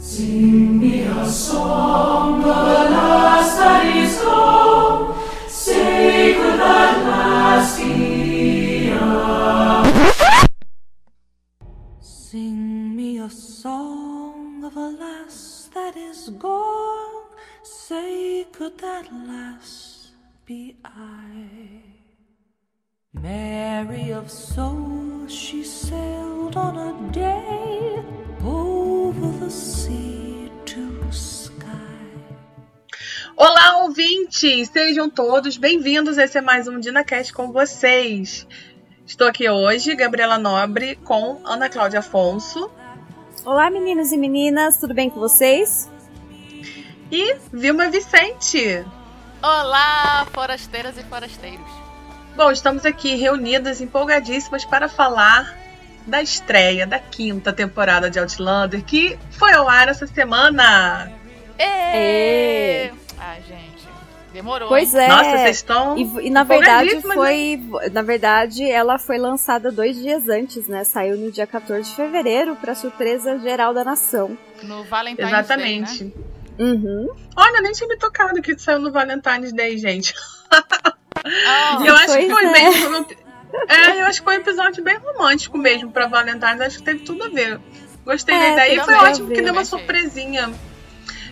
Sing me a song of a lass that is gone, sacred last. Sing me a song of a lass that is gone. Say, could that lass be I? Mary of soul, she sailed on a day Olá, ouvintes! Sejam todos bem-vindos. Esse é mais um DinaCast com vocês. Estou aqui hoje, Gabriela Nobre, com Ana Cláudia Afonso Olá, meninos e meninas, tudo bem com vocês? e Vilma Vicente. Olá, forasteiras e forasteiros. Bom, estamos aqui reunidas, empolgadíssimas para falar da estreia da quinta temporada de Outlander, que foi ao ar essa semana. Ê! Ai, gente, demorou. Pois é. Nossa, vocês estão E, e, na verdade foi, na verdade, ela foi lançada dois dias antes, né? Saiu no dia 14 de fevereiro, para surpresa geral da nação. No Valentine's Exatamente. Day, né? Uhum. Olha, nem tinha me tocado que saiu no Valentine's Day, gente. Ah, eu acho que foi é. bem. É, eu acho que foi um episódio bem romântico mesmo pra Valentine's. Acho que teve tudo a ver. Gostei É, da ideia. E foi ótimo que deu uma Achei. surpresinha.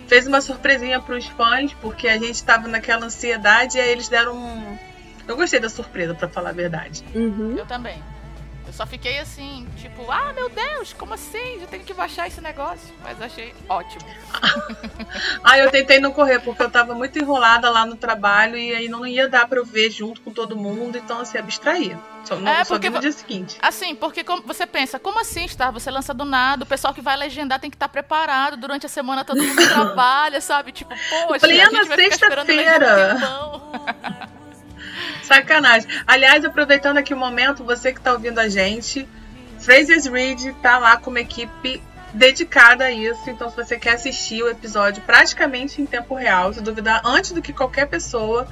Fez uma surpresinha pros fãs, porque a gente tava naquela ansiedade e aí eles deram um. Eu gostei da surpresa, pra falar a verdade. Uhum. eu também. Só fiquei assim, tipo, ah, meu Deus, como assim? Eu tenho que baixar esse negócio. Mas achei ótimo. Ah, eu tentei não correr, porque eu tava muito enrolada lá no trabalho e aí não ia dar pra eu ver junto com todo mundo, então assim, abstraía. Só, não, É, só porque no dia seguinte. Assim, porque como- você pensa, como assim, Star? Você lança do nada, o pessoal que vai legendar tem que estar preparado durante a semana, todo mundo trabalha, sabe? Tipo, poxa, Plena a gente vai ficar esperando sexta-feira. Sacanagem. Aliás, aproveitando aqui o momento, você que tá ouvindo a gente, Fraser's Read tá lá com uma equipe dedicada a isso. Então, se você quer assistir o episódio praticamente em tempo real, se duvidar antes do que qualquer pessoa,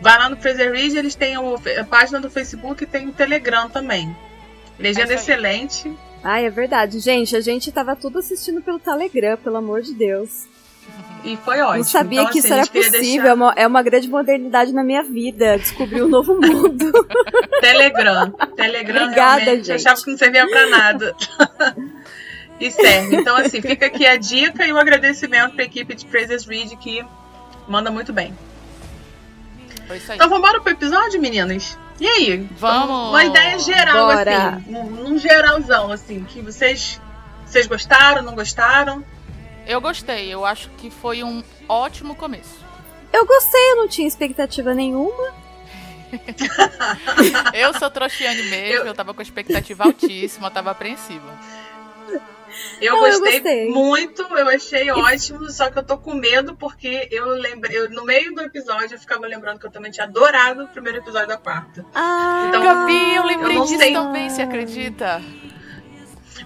vai lá no Fraser Read. Eles têm a página do Facebook e tem o Telegram também. Legenda É excelente. Ai, é verdade. Gente, a gente tava tudo assistindo pelo Telegram, pelo amor de Deus. E foi ótimo. Não sabia Então, que assim, isso era possível. É uma, é uma grande modernidade na minha vida. Descobri um novo mundo. Telegram. Telegram Obrigada, realmente gente. achava que não servia pra nada. e serve. Então, assim, fica aqui a dica e o agradecimento pra equipe de Fraser's Read que manda muito bem. Foi isso aí. Então vamos embora pro episódio, meninas? E aí? Vamos! Uma ideia geral, Bora. assim. Num, num geralzão, assim, que vocês. Vocês gostaram, não gostaram? Eu gostei, eu acho que foi um ótimo começo. Eu gostei, eu não tinha expectativa nenhuma. Eu sou trouxiane mesmo, eu... tava com expectativa altíssima, eu tava apreensiva. Eu, Não, eu gostei, gostei. muito, eu achei ótimo, só que eu tô com medo porque eu lembrei, eu, no meio do episódio eu ficava lembrando que eu também tinha adorado o primeiro episódio da quarta. Ah, Então, Gabi, eu lembrei eu não disso sei. também, você acredita?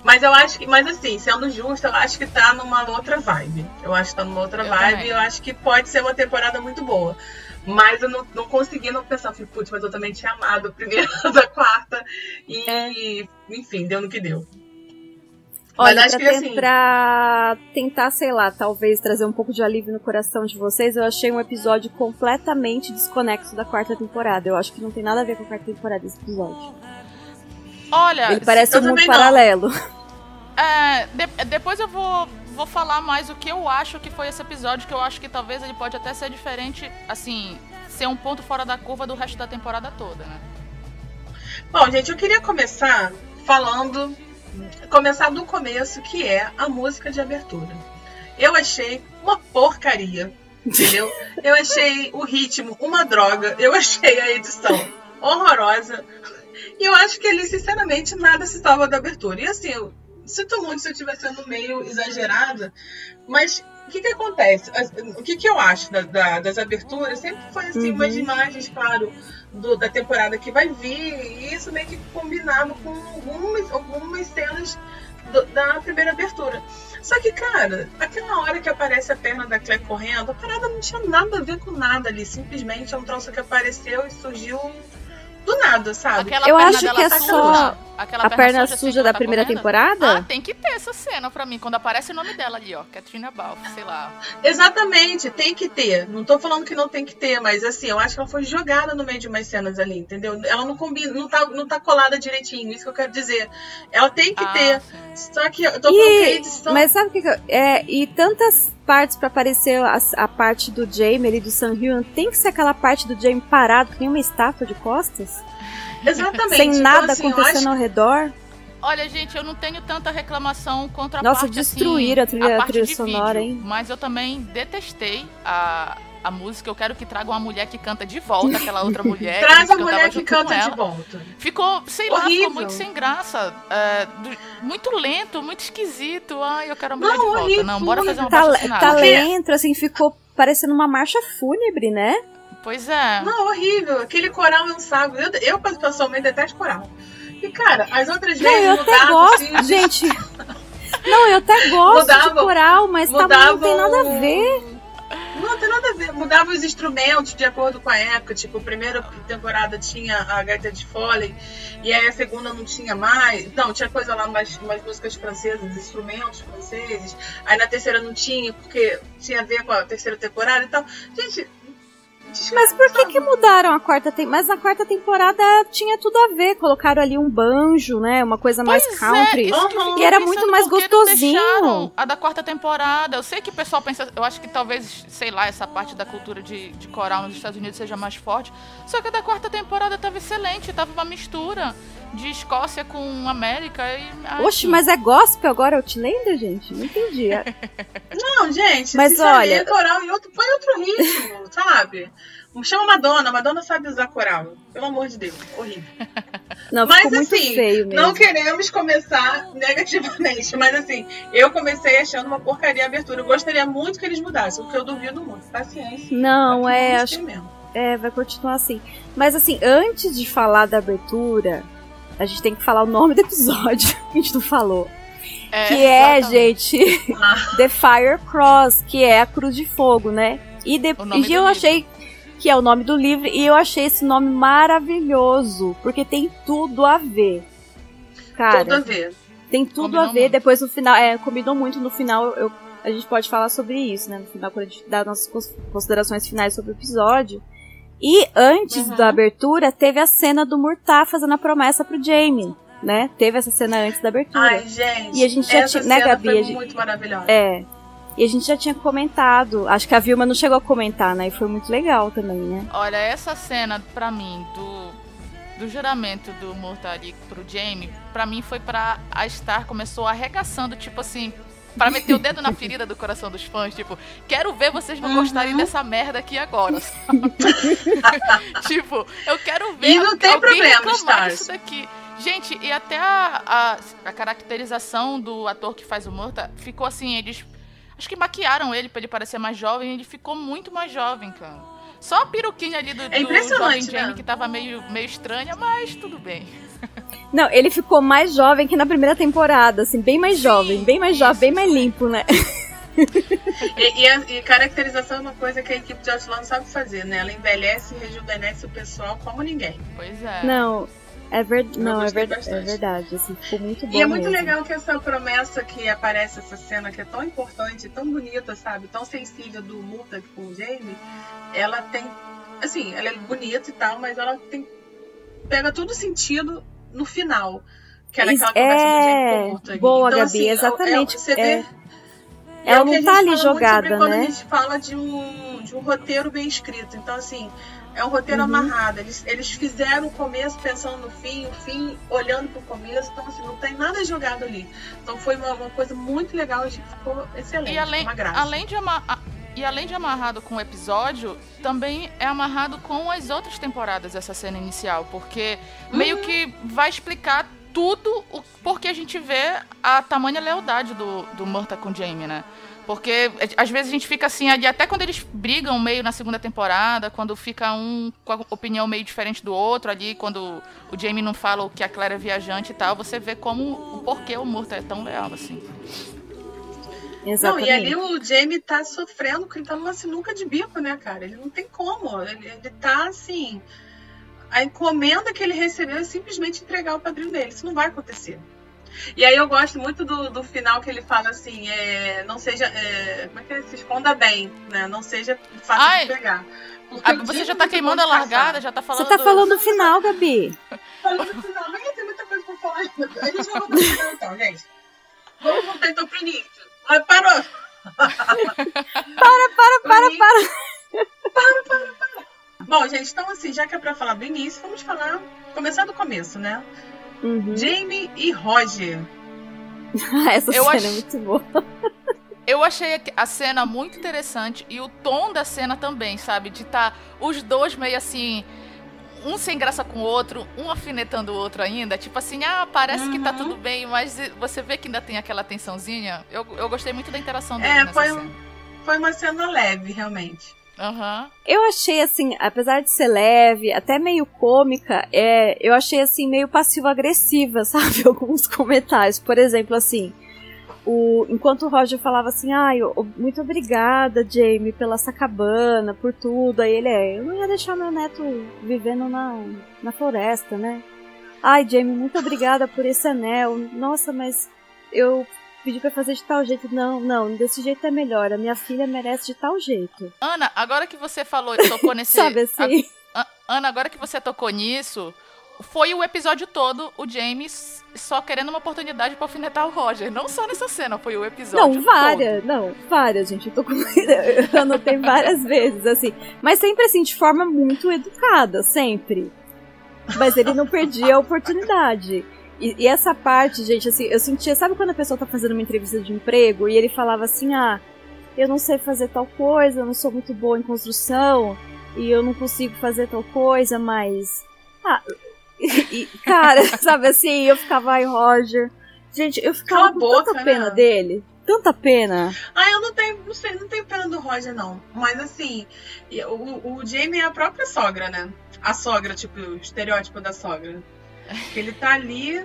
Mas eu acho que, mas assim, sendo justo, eu acho que tá numa outra vibe. Eu acho que tá numa outra Eu vibe também. e eu acho que pode ser uma temporada muito boa. Mas eu não, não consegui não pensar, falei, putz, mas eu também tinha amado a primeira da quarta. E, É. enfim, deu no que deu. Olha, Mas acho pra, que, assim- pra tentar, sei lá, talvez trazer um pouco de alívio no coração de vocês, eu achei um episódio completamente desconexo da quarta temporada. Eu acho que não tem nada a ver com a quarta temporada esse episódio. Olha, Ele parece um mundo também não. É, de- depois eu vou, vou falar mais o que eu acho que foi esse episódio, que eu acho que talvez ele pode até ser diferente, assim, ser um ponto fora da curva do resto da temporada toda, né? Bom, gente, eu queria começar falando. Começar do começo, que é a música de abertura. Eu achei uma porcaria, entendeu? Eu achei o ritmo uma droga. Eu achei a edição horrorosa. E eu acho que ali, sinceramente, nada se salva da abertura. E assim, sinto muito se eu estiver sendo meio exagerada, mas o que que acontece? O que que eu acho da- da- das aberturas? Sempre foi assim, Uhum. umas imagens, claro, do- da temporada que vai vir, e isso meio que combinava com algumas, algumas cenas do- da primeira abertura. Só que, cara, aquela hora que aparece a perna da Claire correndo, a parada não tinha nada a ver com nada ali. Simplesmente é um troço que apareceu e surgiu do nada, sabe? Aquela Eu perna acho dela que é tá só- suja. Aquela A perna suja, assim, suja da tá primeira correndo. temporada? Ah, tem que ter essa cena pra mim, quando aparece o nome dela ali, ó. Katrina Balfe, sei lá. Exatamente, tem que ter. Não tô falando que não tem que ter, mas assim, eu acho que ela foi jogada no meio de umas cenas ali, entendeu? Ela não combina, não tá, não tá colada direitinho, isso que eu quero dizer. Ela tem que Ah, ter. sim. Só que eu tô falando que a edição. mas sabe o que, que eu- é e tantas partes pra aparecer a, a parte do Jamie ali do San Hyun, tem que ser aquela parte do Jamie parado que nem uma estátua de costas, Exatamente. sem Então, nada assim, eu acontecendo acho- ao redor. Olha, gente, eu não tenho tanta reclamação contra a Nossa, parte destruíram assim, a trilha- a trilha sonora, vídeo, hein? Mas eu também detestei a, a música. Eu quero que traga uma mulher que canta de volta aquela outra mulher. Traz a mulher que canta de volta. Ficou, sei lá, Horrível. ficou muito sem graça. é, do- muito lento, muito esquisito. Ai, eu quero a mulher Não, de volta. horrível, Não, bora fazer uma Tá, tá lento, assim, ficou parecendo uma marcha fúnebre, né? Pois é. Não, horrível. Aquele coral é um saco. Eu, eu pessoalmente detesto coral. E, cara, as outras Não, vezes eu até mudavam, gosto, assim, gente. Não, eu até gosto de Mudavam- coral, mas tá, não tem nada a ver. Não tem nada a ver. Mudava os instrumentos de acordo com a época. Tipo, a primeira temporada tinha a gaita de Foley, e aí a segunda não tinha mais. Não, tinha coisa lá, mais, mais músicas francesas, instrumentos franceses. Aí na terceira não tinha, porque tinha a ver com a terceira temporada e tal. Gente. Mas por que que mudaram a quarta temporada? Mas na quarta temporada tinha tudo a ver. Colocaram ali um banjo, né? Uma coisa mais Pois country. É, isso que eu Uhum. E era muito mais gostosinho. A da quarta temporada. Eu sei que o pessoal pensa. Eu acho que talvez, sei lá, essa parte da cultura de, de coral nos Estados Unidos seja mais forte. Só que a da quarta temporada tava excelente. Tava uma mistura de Escócia com América. E, ai, Oxe, mas é gospel agora Outlander, gente? Não entendi. É- Não, gente. Mas sabe, olha- é coral em outro, põe outro ritmo, sabe? Chama Madonna. Madonna sabe usar coral. Pelo amor de Deus. Horrível. Não, Mas assim. Não queremos começar negativamente, mas assim, eu comecei achando uma porcaria a abertura. Eu gostaria muito que eles mudassem, o que eu duvido muito. Paciência. Não, Aqui é, acho mesmo. É, vai continuar assim. Mas assim, antes de falar da abertura, a gente tem que falar o nome do episódio que a gente não falou. é, que é, exatamente. gente, Ah. The Fire Cross, que é a Cruz de Fogo, né? E, de... E eu livro. achei que é o nome do livro, e eu achei esse nome maravilhoso, porque tem tudo a ver. Cara, Tudo a ver. tem tudo Combinou a ver. muito. Depois no final, é, combinou muito no final. Eu, a gente pode falar sobre isso, né? No final, quando a gente dá nossas cons- considerações finais sobre o episódio. E antes Uhum. da abertura, teve a cena do Murtar fazendo a promessa pro Jamie, né? Teve essa cena antes da abertura. Ai, gente. E a gente já tinha- né, Gabi, Foi a gente- muito maravilhosa. É. E a gente já tinha comentado. Acho que a Vilma não chegou a comentar, né? E foi muito legal também, né? Olha, essa cena, pra mim, do, do juramento do Mortari pro Jamie, pra mim foi pra a Star começou arregaçando, tipo assim, pra meter o dedo na ferida do coração dos fãs, tipo, quero ver vocês não Uhum. gostarem dessa merda aqui agora. tipo, eu quero ver E não tem alguém problema, reclamar disso daqui. Gente, e até a, a, a caracterização do ator que faz o Murta ficou assim, eles. Acho que maquiaram ele pra ele parecer mais jovem, ele ficou muito mais jovem, cara. Só a peruquinha ali do, do jovem impressionante, Jamie né? que tava meio, meio estranha, mas tudo bem. Não, ele ficou mais jovem que na primeira temporada, assim, bem mais Sim, jovem, bem mais jovem, bem mais limpo, né? E, e, a- e caracterização é uma coisa que a equipe de Outlander sabe fazer, né? Ela envelhece e rejuvenesce o pessoal como ninguém. Pois é. Não, é, ver... Eu não, é, ver... é verdade, assim, ficou muito bom E é muito mesmo. legal que essa promessa que aparece, essa cena que é tão importante, tão bonita, sabe? Tão sensível do Multa com o Jamie, ela tem. Assim, ela é bonita e tal, mas ela tem. Pega todo sentido no final. Que é naquela É, conversa do Jamie com o Multa. boa, então, Gabi, assim, é- exatamente, É, é. vê. Ela é não tá ali jogada, sobre quando né? a gente fala de um, de um roteiro bem escrito. Então, assim, é um roteiro Uhum. amarrado. Eles, eles fizeram o começo pensando no fim, o fim olhando pro começo. Então, assim, não tem nada jogado ali. Então, foi uma, uma coisa muito legal. Acho que ficou excelente. E além, além de amar. E além de amarrado com o episódio, também é amarrado com as outras temporadas essa cena inicial, porque meio que vai explicar tudo o porque a gente vê a tamanha lealdade do, do Murta com Jamie, né? Porque às vezes a gente fica assim, ali, até quando eles brigam meio na segunda temporada, quando fica um com a opinião meio diferente do outro ali, quando o Jamie não fala o que a Claire é viajante e tal, você vê como o porquê o Murta é tão leal assim. Não, Exatamente. e ali o Jamie tá sofrendo, porque ele tá numa sinuca de bico, né, cara? Ele não tem como. Ele, ele tá assim. a encomenda que ele recebeu é simplesmente entregar o padrinho dele. Isso não vai acontecer. E aí eu gosto muito do, do final que ele fala assim, é, não seja. É, como é que é? Se esconda bem, né? Não seja fácil Ai, de pegar. Ah, o você já tá queimando a largada, passar. já tá Você falando. tá falando do final, Gabi. Falando no final, mas tem muita coisa pra falar ainda. A gente vai voltar pro final então, gente. Vamos voltar então pro início. Mas parou! Para, para, para, para. Bom, gente, então assim, já que é pra falar do início, vamos falar. Começar do começo, né? Uhum. Jamie e Roger. Essa Eu cena acho- é muito boa. Eu achei a cena muito interessante e o tom da cena também, sabe? De estar os dois meio assim, um sem graça com o outro, um afinetando o outro ainda. Tipo assim, ah, parece que tá Uhum. tudo bem, mas você vê que ainda tem aquela tensãozinha. Eu, eu gostei muito da interação deles É, nessa foi, cena. um, foi uma cena leve, realmente. Aham. Eu achei assim, apesar de ser leve, até meio cômica, é, eu achei assim meio passivo-agressiva, sabe? Alguns comentários. Por exemplo, assim, o, enquanto o Roger falava assim, ai, ô, muito obrigada, Jamie, pela essa cabana, por tudo. Aí ele é, eu não ia deixar meu neto vivendo na, na floresta, né? Ai, Jamie, muito obrigada por esse anel. Nossa, mas eu pedi pra fazer de tal jeito. Não, não, desse jeito é melhor. A minha filha merece de tal jeito. Ana, agora que você falou, tocou nesse. Sabe assim? A- Ana, agora que você tocou nisso, foi o episódio todo o James só querendo uma oportunidade pra alfinetar o Roger. Não só nessa cena, foi o episódio. Não, várias, não, várias, gente. Eu, tô com... eu anotei várias vezes, assim. Mas sempre assim, de forma muito educada, sempre. Mas ele não perdia a oportunidade. E, e essa parte, gente, assim, eu sentia, sabe quando a pessoa tá fazendo uma entrevista de emprego e ele falava assim, ah, eu não sei fazer tal coisa, eu não sou muito boa em construção, e eu não consigo fazer tal coisa, mas. Ah, e, e, cara, sabe assim, eu ficava, ai, Roger. Gente, eu ficava Cala com boca, tanta pena né? dele. Tanta pena. Ah, eu não tenho, não sei, não tenho pena do Roger, não. Mas assim, o, o Jamie é a própria sogra, né? A sogra, tipo, o estereótipo da sogra. Ele tá ali.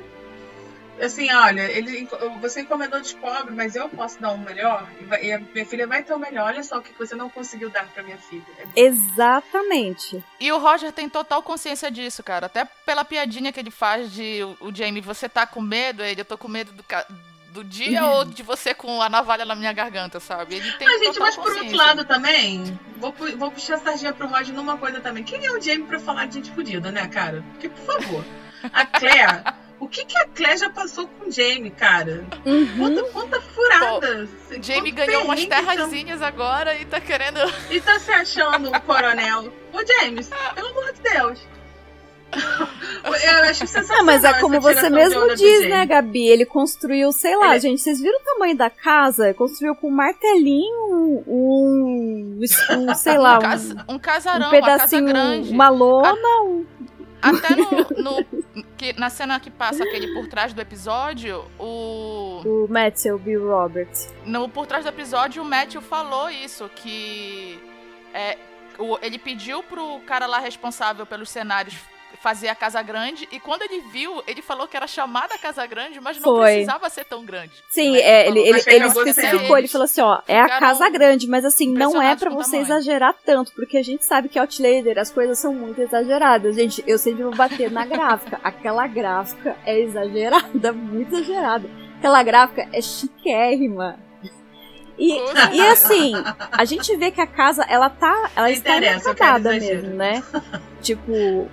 Assim, olha, ele, você encomendou de pobre, mas eu posso dar um melhor. E, vai- e a minha filha vai ter o melhor. Olha só o que você não conseguiu dar pra minha filha. É Exatamente. E o Roger tem total consciência disso, cara. Até pela piadinha que ele faz de o, o Jamie, você tá com medo? Ele, eu tô com medo do, do dia ou de você com a navalha na minha garganta, sabe? Ele tem Ah, gente, mas por outro lado também, vou, vou puxar a sardinha pro Roger numa coisa também. Quem é o Jamie pra falar de gente fodida, né, cara? Porque, por favor, a Claire. o que, que a Claire já passou com o Jamie, cara? Uhum. Quanta, quanta furada. Jamie Quanto ganhou umas então. terrazinhas agora e tá querendo. E tá se achando o coronel. Ô, James, pelo amor de Deus. Eu acho sensacional. Ah, mas é como você mesmo diz, Jamie. né, Gabi? Ele construiu, sei lá, Ele- gente, vocês viram o tamanho da casa? Construiu com um martelinho, um, um sei lá, um, um, cas- um casarão, um uma casa pedacinho, grande. uma lona, um- Até no, no- que, na cena que passa aquele por trás do episódio, o. o Matthew Bill Roberts. No por trás do episódio, o Matthew falou isso, que é, o- ele pediu pro cara lá responsável pelos cenários fazer a casa grande, e quando ele viu, ele falou que era chamada Casa Grande, mas não Foi. precisava ser tão grande. Sim, é, falou, ele, ele, ele especificou, ele falou assim, ó, é a casa grande, mas assim, não é o você tamanho. exagerar tanto, porque a gente sabe que Outlander, as coisas são muito exageradas. Gente, eu sempre vou bater na gráfica. Aquela gráfica é exagerada, muito exagerada. Aquela gráfica é chiquérrima. E, e assim, a gente vê que a casa, ela tá, ela está exagero. mesmo, né? tipo,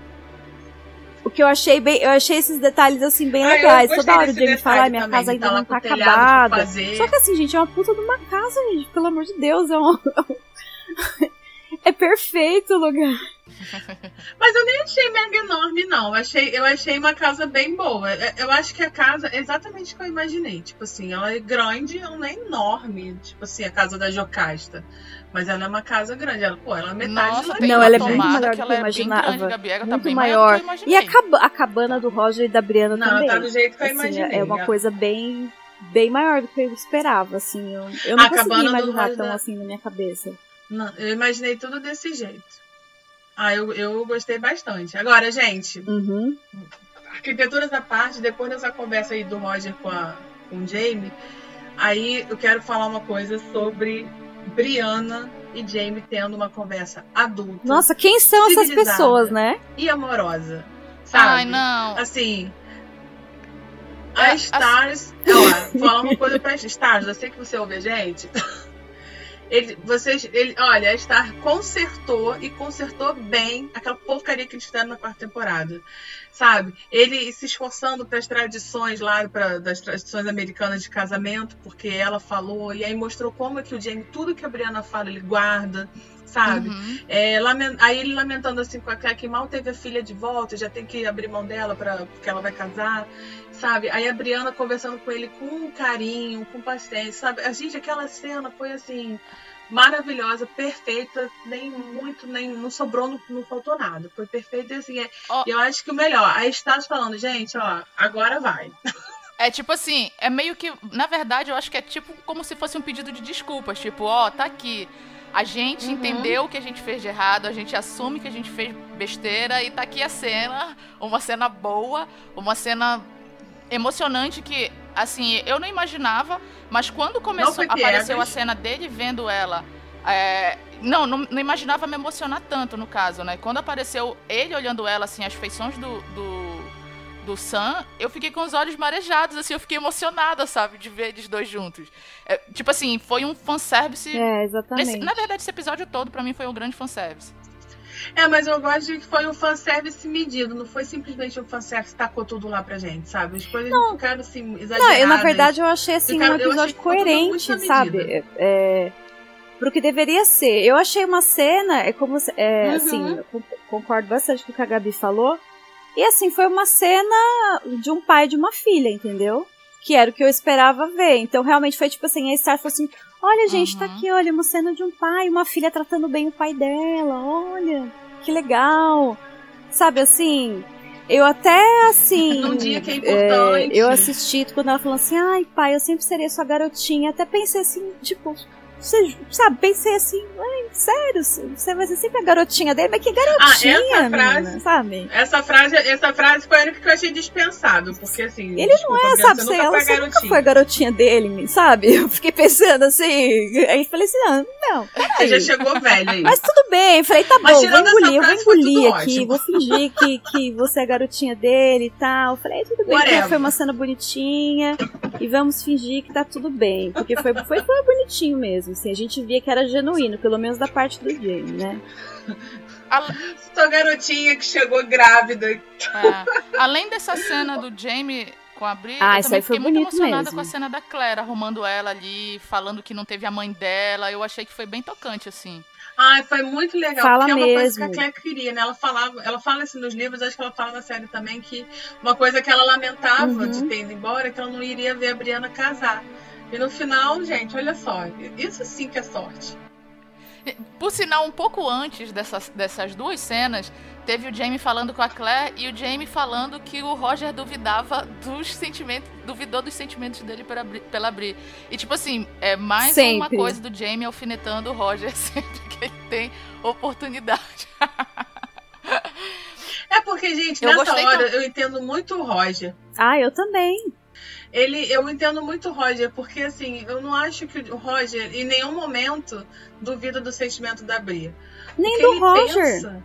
o que eu achei bem, eu achei esses detalhes assim bem Ah, legais. Toda hora o Jamie fala, "Ai, minha também, casa ainda não tá acabada. Só que assim, gente, é uma puta de uma casa, gente. Pelo amor de Deus, é um. é perfeito o lugar. Mas eu nem achei mega enorme, não. Eu achei, eu achei uma casa bem boa. É- Eu acho que a casa é exatamente o que eu imaginei. Tipo assim, ela é grande, ela não é enorme. Tipo assim, a casa da Jocasta. Mas ela é uma casa grande. Ela, pô, ela é metade Nossa, do Não, ela é muito maior que do ela que eu é imaginava. grande, Gabi. Ela tá Muito bem maior. que E a, caba- a cabana do Roger e da Brianna Não, também. tá do jeito que eu Assim, imaginei. é uma coisa bem, bem maior do que eu esperava, assim. Eu, eu não A do imaginar tão da- assim na minha cabeça. Não, eu imaginei tudo desse jeito. Ah, eu, eu gostei bastante. Agora, gente, Uhum. arquiteturas à parte, depois dessa conversa aí do Roger com, a, com o Jamie, aí eu quero falar uma coisa sobre Brianna e Jamie tendo uma conversa adulta. Nossa, quem são essas pessoas, né? E amorosa. Sabe? Ai, não. Assim. A Stars. Ó, falar uma coisa pra Stars, eu sei que você ouve a gente. Ele, vocês, ele, olha, a Star consertou e consertou bem aquela porcaria que eles fizeram na quarta temporada. Sabe? Ele se esforçando para as tradições lá, pra, das tradições americanas de casamento, porque ela falou, e aí mostrou como é que o Jamie, tudo que a Brianna fala, ele guarda, sabe? Uhum. É, lament, aí ele lamentando assim com a Claire que mal teve a filha de volta, já tem que abrir mão dela pra, porque ela vai casar, sabe? Aí a Brianna conversando com ele com carinho, com paciência, sabe? A gente, aquela cena foi assim maravilhosa, perfeita, nem muito, nem não sobrou, não, não faltou nada. Foi perfeito e assim, é, Ó. eu acho que o melhor, aí está falando, gente, ó, agora vai. É tipo assim, é meio que. Na verdade, eu acho que é tipo como se fosse um pedido de desculpas. Tipo, ó, tá aqui. A gente Uhum. entendeu o que a gente fez de errado, a gente assume que a gente fez besteira e tá aqui a cena. Uma cena boa, uma cena emocionante que, assim, eu não imaginava, mas quando começou, apareceu a piegas. cena dele vendo ela. é, não, não, não imaginava me emocionar tanto, no caso, né? Quando apareceu ele olhando ela, assim, as feições do, do, do Sam, eu fiquei com os olhos marejados, assim, eu fiquei emocionada, sabe, de ver eles dois juntos. É, tipo assim, foi um fanservice. É, Esse- exatamente. na verdade, esse episódio todo, pra mim, foi um grande fanservice. É, mas eu gosto de que foi um fanservice medido, não foi simplesmente um fanservice que tacou tudo lá pra gente, sabe? As coisas não ficaram assim, exageradas. Não, eu, na verdade, eu achei assim Cara, um episódio coerente, sabe? É, é, pro que deveria ser. Eu achei uma cena, é como é, Uhum. assim, concordo bastante com o que a Gabi falou. E assim, foi uma cena de um pai e de uma filha, entendeu? Que era o que eu esperava ver. Então, realmente foi tipo assim, a Star falou assim: olha, gente, tá Uhum. aqui, olha, uma cena de um pai uma filha tratando bem o pai dela, olha, que legal. Sabe assim, eu até assim. Num dia que é é, importante. eu assisti quando ela falou assim: ai, pai, eu sempre serei sua garotinha. Até pensei assim, tipo, você, sabe, pensei assim, sério, você vai ser sempre a garotinha dele, mas que garotinha, Ah, essa menina, frase- sabe? Essa frase, essa frase foi a única que eu achei dispensável, porque assim. Ele desculpa, É, Bianca, sabe, você nunca você nunca garotinha. foi a garotinha dele, sabe? Eu fiquei pensando assim, aí falei assim, ah, não, Você já chegou velha aí. Mas tudo bem, falei, tá Mas bom, vou engolir, eu vou engolir aqui, ótimo. vou fingir que, que você é a garotinha dele e tal. Falei, tudo bem, então foi uma cena bonitinha e vamos fingir que tá tudo bem. Porque foi, foi, foi bonitinho mesmo, assim, a gente via que era genuíno, pelo menos da parte do Jamie, né? A- Sua garotinha que chegou grávida. É. Além dessa cena do Jamie com a Bri, Ah, eu também fiquei muito emocionada mesmo. com a cena da Claire, arrumando ela ali, falando que não teve a mãe dela. Eu achei que foi bem tocante, assim. Ai, foi muito legal, Fala porque é uma coisa que a mesmo. Claire queria, né? Ela falava, ela fala isso nos livros, acho que ela fala na série também, que uma coisa que ela lamentava Uhum. de ter ido embora é que ela não iria ver a Briana casar. E no final, gente, olha só, isso sim que é sorte. Por sinal, um pouco antes dessas, dessas duas cenas, teve o Jamie falando com a Claire e o Jamie falando que o Roger duvidava dos sentimentos, duvidou dos sentimentos dele pela. Pela Bri. E tipo assim, é mais uma Sempre. coisa do Jamie alfinetando o Roger sempre que ele tem oportunidade. É porque, gente, Eu nessa hora tanto. eu entendo muito o Roger. Ah, eu também. Ele, eu entendo muito o Roger, porque assim, eu não acho que o Roger, em nenhum momento, duvida do sentimento da Bria. Nem O que do ele Roger. pensa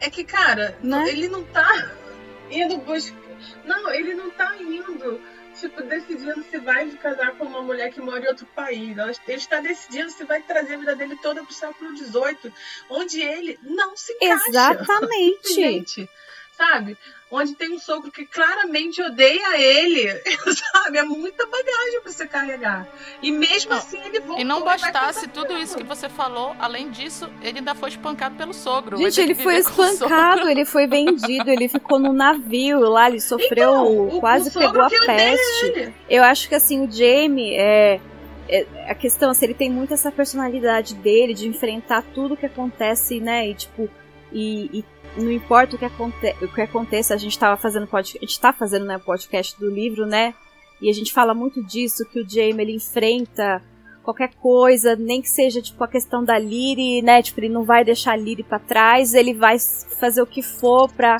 é que, cara, Né? ele não tá indo buscar. Não, ele não tá indo, tipo, decidindo se vai casar com uma mulher que mora em outro país. Ele está decidindo se vai trazer a vida dele toda pro século XVIII, onde ele não se encaixa. Exatamente. Gente, sabe? Onde tem um sogro que claramente odeia ele, sabe? É muita bagagem pra você carregar. E mesmo Não, assim ele voltou. E não bastasse tudo isso que você falou, além disso, ele ainda foi espancado pelo sogro. Gente, ele foi espancado, ele foi vendido, ele ficou no navio lá, ele sofreu, Então, o- quase o pegou a peste. Eu acho que assim, o Jamie é, é- a questão assim, ele tem muito essa personalidade dele de enfrentar tudo que acontece, né? E tipo, e, e não importa o que, aconte, o que aconteça, a gente tava fazendo podcast, a gente tá fazendo né, podcast do livro, né? E a gente fala muito disso, que o Jamie ele enfrenta qualquer coisa, nem que seja tipo a questão da Lyri, né? Tipo, ele não vai deixar a Lyri pra trás, ele vai fazer o que for pra,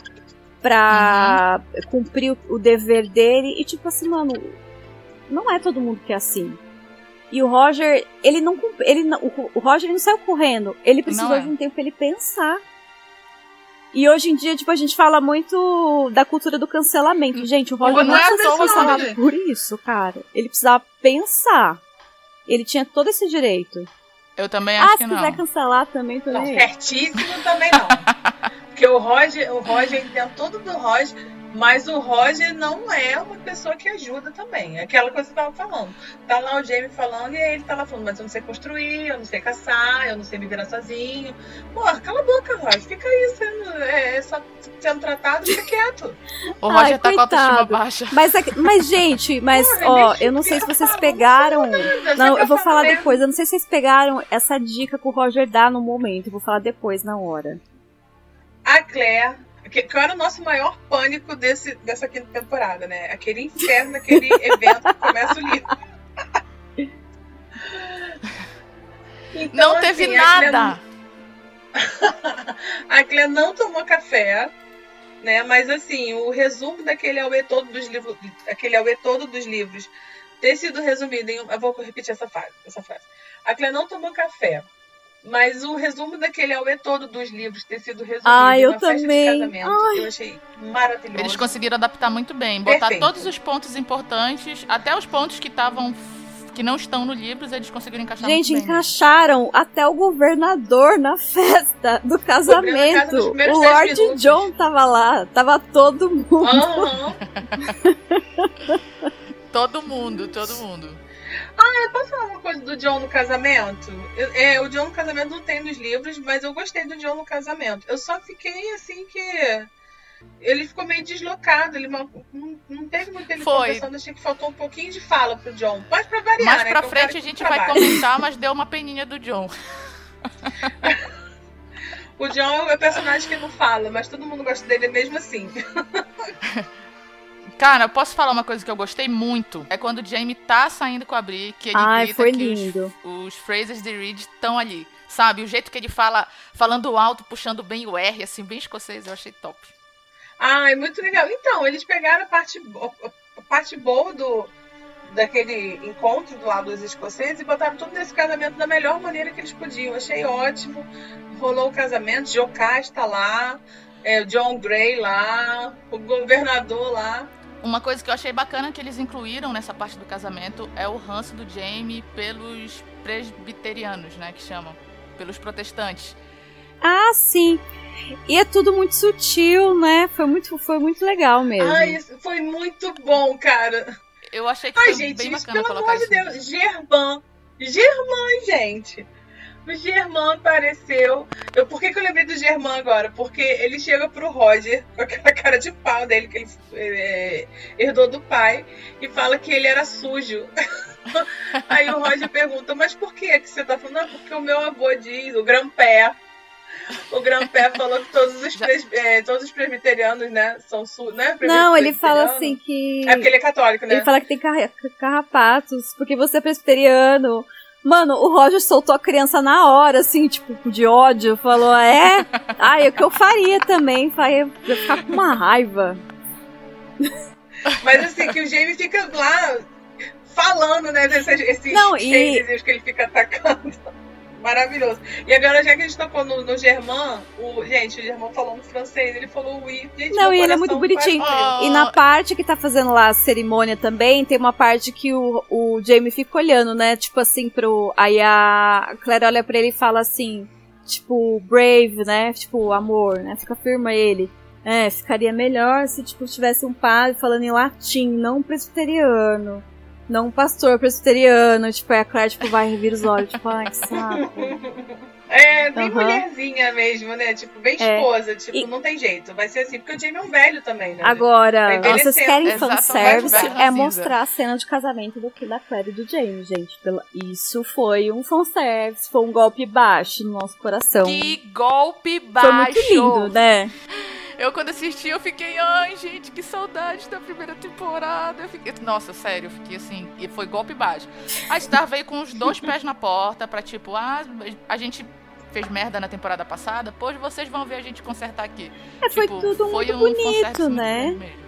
pra cumprir o, o dever dele. E tipo assim, mano, não é todo mundo que é assim. E o Roger, ele não. Ele, o, Roger ele não saiu correndo. Ele precisou é. de um tempo pra ele pensar. E hoje em dia, tipo, a gente fala muito da cultura do cancelamento. Gente, o Roger Não não, é precisa ser cancelado por isso, cara. Ele precisava pensar. Ele tinha todo esse direito. Eu também acho Ah, que se não. quiser cancelar também, também. certíssimo também não. Porque o Roger, o Roger entende tudo do Roger, mas o Roger não é uma pessoa que ajuda também. É aquela coisa que você tava falando. Tá lá o Jamie falando e ele tá lá falando, mas eu não sei construir, eu não sei caçar, eu não sei me virar sozinho. Porra, cala a boca, Roger. Fica aí sendo, é, só sendo tratado, fica quieto. O Roger Ai, tá com a autoestima coitado. baixa. Mas, é- mas, gente, mas, Porra, ó, eu não sei se eu vocês pegaram. Nada, Não, eu vou falar falando. depois. Eu não sei se vocês pegaram essa dica que o Roger dá no momento. Eu vou falar depois, na hora. A Claire, que, que era o nosso maior pânico desse, dessa quinta temporada, né? Aquele inferno, aquele evento que começa o livro. Então, não teve assim, nada. A Claire não tomou café, né? Mas assim, o resumo daquele auê todo dos livros, aquele auê todo dos livros ter sido resumido em, eu vou repetir essa frase, essa frase. A Claire não tomou café, mas o resumo daquele auê todo dos livros ter sido resumido Ah, eu também. de casamento, eu achei maravilhoso. Eles conseguiram adaptar muito bem, botar Perfeito. todos os pontos importantes, até os pontos que estavam que não estão no livro, eles conseguiram encaixar Gente, muito bem. encaixaram até o governador na festa do casamento. O Lord minutos. John tava lá. Tava todo mundo. Aham. Todo mundo, todo mundo. Posso falar uma coisa do John no casamento? Eu- é, o John no casamento não tem nos livros, mas eu gostei do John no casamento. Eu só fiquei assim que. Ele ficou meio deslocado, ele não, não- teve muito ele Foi. conversando, achei que faltou um pouquinho de fala pro John. Mas pra variar, Mais né? pra é frente a gente trabalha. vai comentar, mas deu uma peninha do John. O John é o personagem que não fala, mas todo mundo gosta dele mesmo assim. Cara, eu posso falar uma coisa que eu gostei muito? É quando o Jamie tá saindo com a Bri, que ele Ai, grita foi que lindo. os, os phrases de Reed estão ali. Sabe? O jeito que ele fala, falando alto, puxando bem o R, assim, bem escocês, eu achei top. Ai, muito legal. Então, eles pegaram a parte, a parte boa do, daquele encontro do lado dos escoceses e botaram tudo nesse casamento da melhor maneira que eles podiam. Achei ótimo. Rolou o casamento, Jocasta está lá, é, o John Gray lá, o governador lá. Uma coisa que eu achei bacana que eles incluíram nessa parte do casamento é o ranço do Jamie pelos presbiterianos, né, que chamam, pelos protestantes. Ah, sim. E é tudo muito sutil, né? Foi muito, foi muito legal mesmo. Ai, isso foi muito bom, cara. Eu achei que Ai, foi gente, bem isso, bacana pelo colocar amor de isso. Deus. Germán. Germán, gente. O Germán apareceu. Eu, por que, que eu lembrei do Germán agora? Porque ele chega pro Roger com aquela cara de pau dele que ele é, herdou do pai e fala que ele era sujo. Aí o Roger pergunta, mas por que que você tá falando? Não, porque o meu avô diz, o Grampé. O Grampé falou que todos os, pres- é, todos os presbiterianos, né, são su, né? Não, ele fala assim que. É porque ele é católico, né? Ele fala que tem carra- carrapatos, porque você é presbiteriano. Mano, o Roger soltou a criança na hora, assim, tipo, de ódio. Falou, "Ah, é? Ah, é o que eu faria também. Faria, ia ficar com uma raiva. Mas assim, que o Jamie fica lá falando, né, desses esses Não, e- que ele fica atacando. Maravilhoso. E agora, já que a gente tocou no, no Germán, o, gente, o Germán falando francês, ele falou oui. Gente, Não, e ele é muito bonitinho. morreu. E na parte que tá fazendo lá a cerimônia também, tem uma parte que o, o Jamie fica olhando, né? Tipo assim, pro. Aí a Claire olha pra ele e fala assim, tipo, brave, né? Tipo, amor, né? Fica firma ele. É, ficaria melhor se, tipo, tivesse um padre falando em latim, não um presbiteriano. Não um pastor presbiteriano. Tipo, aí a Claire, tipo, vai revir os olhos, tipo, ai, que saco. É, bem Aham. mulherzinha mesmo, né? Tipo, bem É. esposa. Tipo, E- não tem jeito. Vai ser assim, porque o Jamie é um velho também, né? Agora, vocês querem fanservice, é mostrar a cena de casamento do da Claire e do James, gente. Pela- Isso foi um fanservice, foi um golpe baixo no nosso coração. Que golpe baixo! Foi muito lindo, né? Eu, quando assisti, eu fiquei, ai, gente, que saudade da primeira temporada. Eu fiquei, nossa, sério, eu fiquei assim, e foi golpe baixo. A Star veio com os dois pés na porta pra tipo, ah, a gente fez merda na temporada passada, pois vocês vão ver a gente consertar aqui. É, foi Tipo, tudo foi muito um bonito, muito né? mesmo.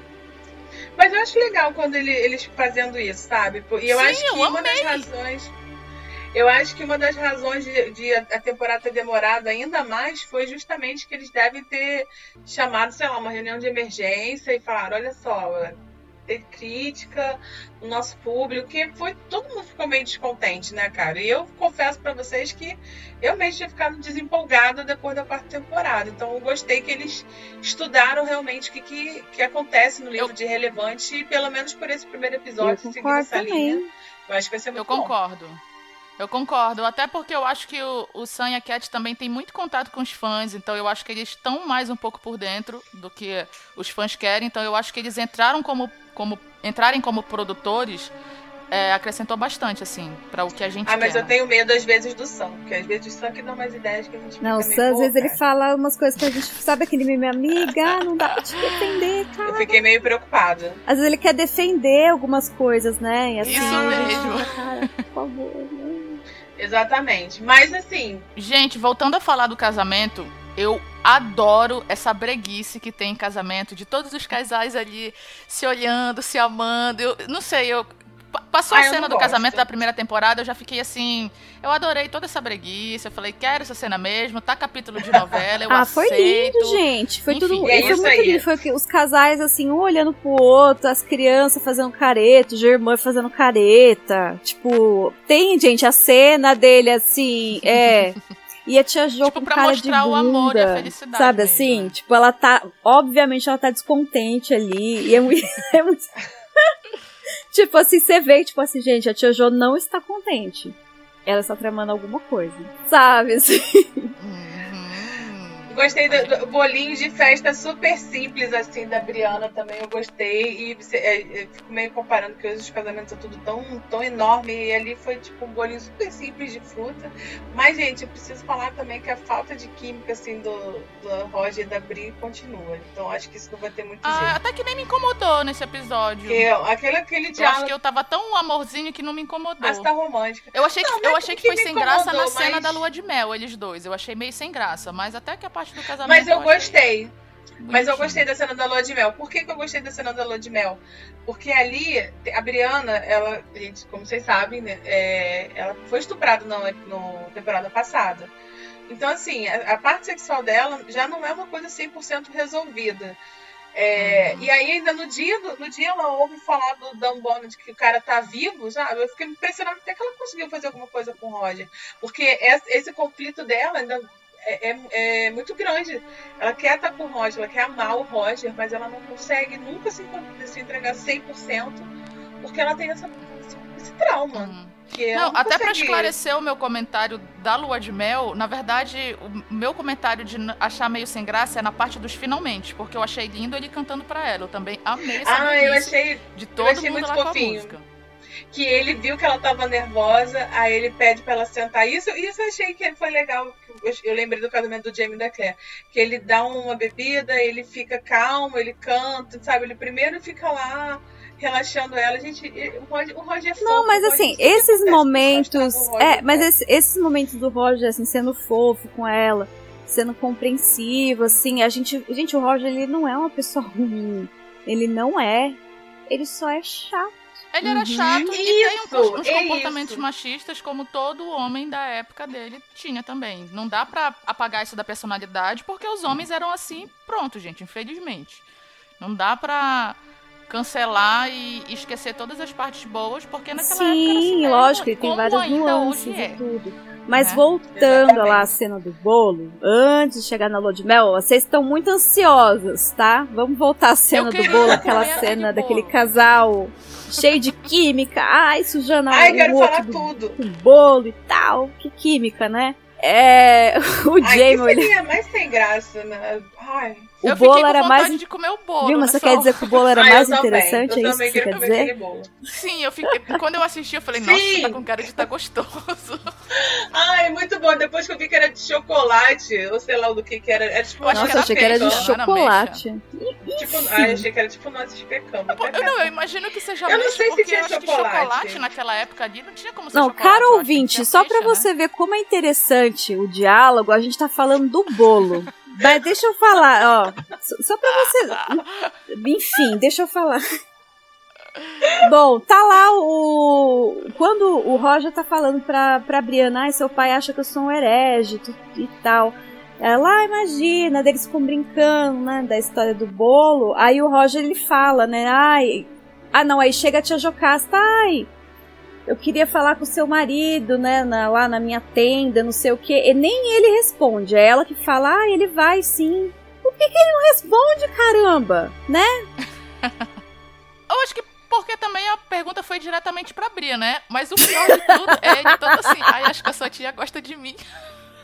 Mas eu acho legal quando ele- eles fazendo isso, sabe? E eu Sim, acho que eu uma das razões. Eu acho que uma das razões de, de a temporada ter demorado ainda mais foi justamente que eles devem ter chamado, sei lá, uma reunião de emergência e falaram, olha só, ter crítica no nosso público, que foi todo mundo ficou meio descontente, né, cara? E eu confesso para vocês que eu mesmo tinha ficado desempolgada depois da quarta temporada. Então eu gostei que eles estudaram realmente o que, que, que acontece no livro eu... de relevante, e pelo menos por esse primeiro episódio, seguindo essa linha. Eu acho que vai ser muito Eu concordo. Bom. Eu concordo, até porque eu acho que o, o Sam e a Cat também tem muito contato com os fãs, então eu acho que eles estão mais um pouco por dentro do que os fãs querem, então eu acho que eles entraram como, como entrarem como produtores é, acrescentou bastante, assim, para o que a gente Ah, mas quer, eu né? tenho medo às vezes do Sam, porque às vezes o Sam que dá mais ideias que a gente Não, o Sam às vezes ele fala umas coisas que a gente sabe aquele meme amiga, não dá pra te defender, cara. Eu fiquei meio preocupada. Às vezes ele quer defender algumas coisas, né? E assim, Isso mesmo. Cara, por favor, né? Exatamente. Mas assim. Gente, voltando a falar do casamento, eu adoro essa breguice que tem em casamento, de todos os casais ali se olhando, se amando. Eu não sei, eu. Passou Ah, a cena do gosto. casamento da primeira temporada, eu já fiquei assim. Eu adorei toda essa breguice. Eu falei, quero essa cena mesmo, tá capítulo de novela, eu ah, aceito. foi lindo, gente. Foi Enfim, tudo. é foi muito lindo. Foi que os casais, assim, um olhando pro outro, as crianças fazendo careta, o Germán fazendo careta. Tipo, tem, gente, a cena dele, assim, é. E a tia Jo Tipo, com pra cara mostrar de o amor e a bunda, felicidade Sabe mesmo, assim? né? Tipo, ela tá. Obviamente ela tá descontente ali. E é muito. é muito- tipo assim, você vê, tipo assim, gente, a tia Jo não está contente. Ela está tramando alguma coisa. Sabe, assim. Gostei do, do bolinho de festa super simples, assim, da Briana também. Eu gostei. E é, é, fico meio comparando que hoje os casamentos são tudo tão, tão enorme. E ali foi tipo um bolinho super simples de fruta. Mas, gente, eu preciso falar também que a falta de química, assim, do, do Roger e da Bri continua. Então acho que isso não vai ter muito Ah, jeito. até que nem me incomodou nesse episódio. Porque aquele, aquele Eu acho diálogo. que eu tava tão amorzinho que não me incomodou. Ah, tá romântica. Eu achei que, Não, é eu achei que que foi sem graça na incomodou, cena mas- da lua de mel, eles dois. Eu achei meio sem graça, mas até que a parte do casamento. Mas eu gostei. Mas eu bonitinho. gostei da cena da lua de mel. Por que, que eu gostei da cena da lua de mel? Porque ali, a Briana, ela, gente, como vocês sabem, né, é, ela foi estuprada na no temporada passada. Então, assim, a, a parte sexual dela já não é uma coisa 100% resolvida. É, Uhum. E aí, ainda no dia, do- no dia ela ouve falar do Dan Bonnet que o cara tá vivo, sabe? Eu fiquei impressionada até que ela conseguiu fazer alguma coisa com o Roger. Porque esse, esse conflito dela ainda é, é- é muito grande. Ela quer estar com o Roger, ela quer amar o Roger, mas ela não consegue nunca se, se entregar 100% porque ela tem essa, esse, esse trauma. Uhum. Ela Não, até consegue- esclarecer o meu comentário da lua de mel, na verdade, o meu comentário de achar meio sem graça é na parte dos finalmente, porque eu achei lindo ele cantando pra ela. Eu também amei essa Ah, eu achei de todo achei mundo muito lá com a fofinho. música. Que ele viu que ela tava nervosa, aí ele pede pra ela sentar. Isso, isso eu achei que foi legal. Eu, lembrei do casamento do Jamie da Claire. Que ele dá uma bebida, ele fica calmo, ele canta, sabe? Ele primeiro fica lá relaxando ela. Gente, o Roger, o Roger é fofo. Não, mas assim, esses momentos. É, mas é. esse- esses momentos do Roger, assim, sendo fofo com ela, sendo compreensivo, assim, a gente. Gente, o Roger, ele não é uma pessoa ruim. Ele não é. Ele só é chato. Ele era Uhum. chato e tem um- Isso, uns é comportamentos isso. machistas, como todo homem da época dele tinha também. Não dá pra apagar isso da personalidade, porque os homens eram assim, pronto, gente, infelizmente. Não dá pra cancelar e esquecer todas as partes boas, porque naquela época era assim Sim, lógico, ele tem várias nuances é. e tudo. Mas né? voltando Exatamente. lá à cena do bolo, antes de chegar na lua de mel, vocês estão muito ansiosos, tá? Vamos voltar à cena do bolo, aquela cena daquele bolo. casal cheio de química, ai, sujando Ai, o quero falar do tudo. com bolo e tal. Que química, né? É. O Ai, Jamie, que seria mais sem graça, né? Ai. O eu bolo era mais. de comer o bolo. Viu, mas você quer dizer que o bolo era Ai, mais eu também, interessante? Eu é isso também que você queria quer comer dizer? aquele bolo. Sim, eu fiquei. Quando eu assisti, eu falei, nossa, Sim. tá com cara de estar gostoso. Ai, muito bom. Depois que eu vi que era de chocolate, ou sei lá do que que era. Era tipo Eu acho uma que Nossa, era achei que era de chocolate. Tipo, ai, achei que era tipo nozes de pecama. Eu, não, eu imagino que seja Eu não sei se porque tinha eu acho que chocolate. chocolate naquela época ali não tinha como ser Não, chocolate. caro eu ouvinte, só pra né? você ver como é interessante o diálogo, a gente tá falando do bolo. Mas deixa eu falar, ó. Só, pra você. Enfim, deixa eu falar. Bom, tá lá o. Quando o Roger tá falando pra, pra Brianna, ai, seu pai acha que eu sou um herege e tal. Ela, ah, imagina, eles ficam brincando, né, da história do bolo. Aí o Roger ele fala, né, ai. Ah, não, aí chega a tia Jocasta, ai, eu queria falar com o seu marido, né, na, lá na minha tenda, não sei o que. E nem ele responde, é ela que fala, ah, ele vai sim. Por que, que ele não responde, caramba, né? eu acho que porque também a pergunta foi diretamente pra Bria, né? Mas o pior de tudo é ele todo assim, ai, acho que a sua tia gosta de mim.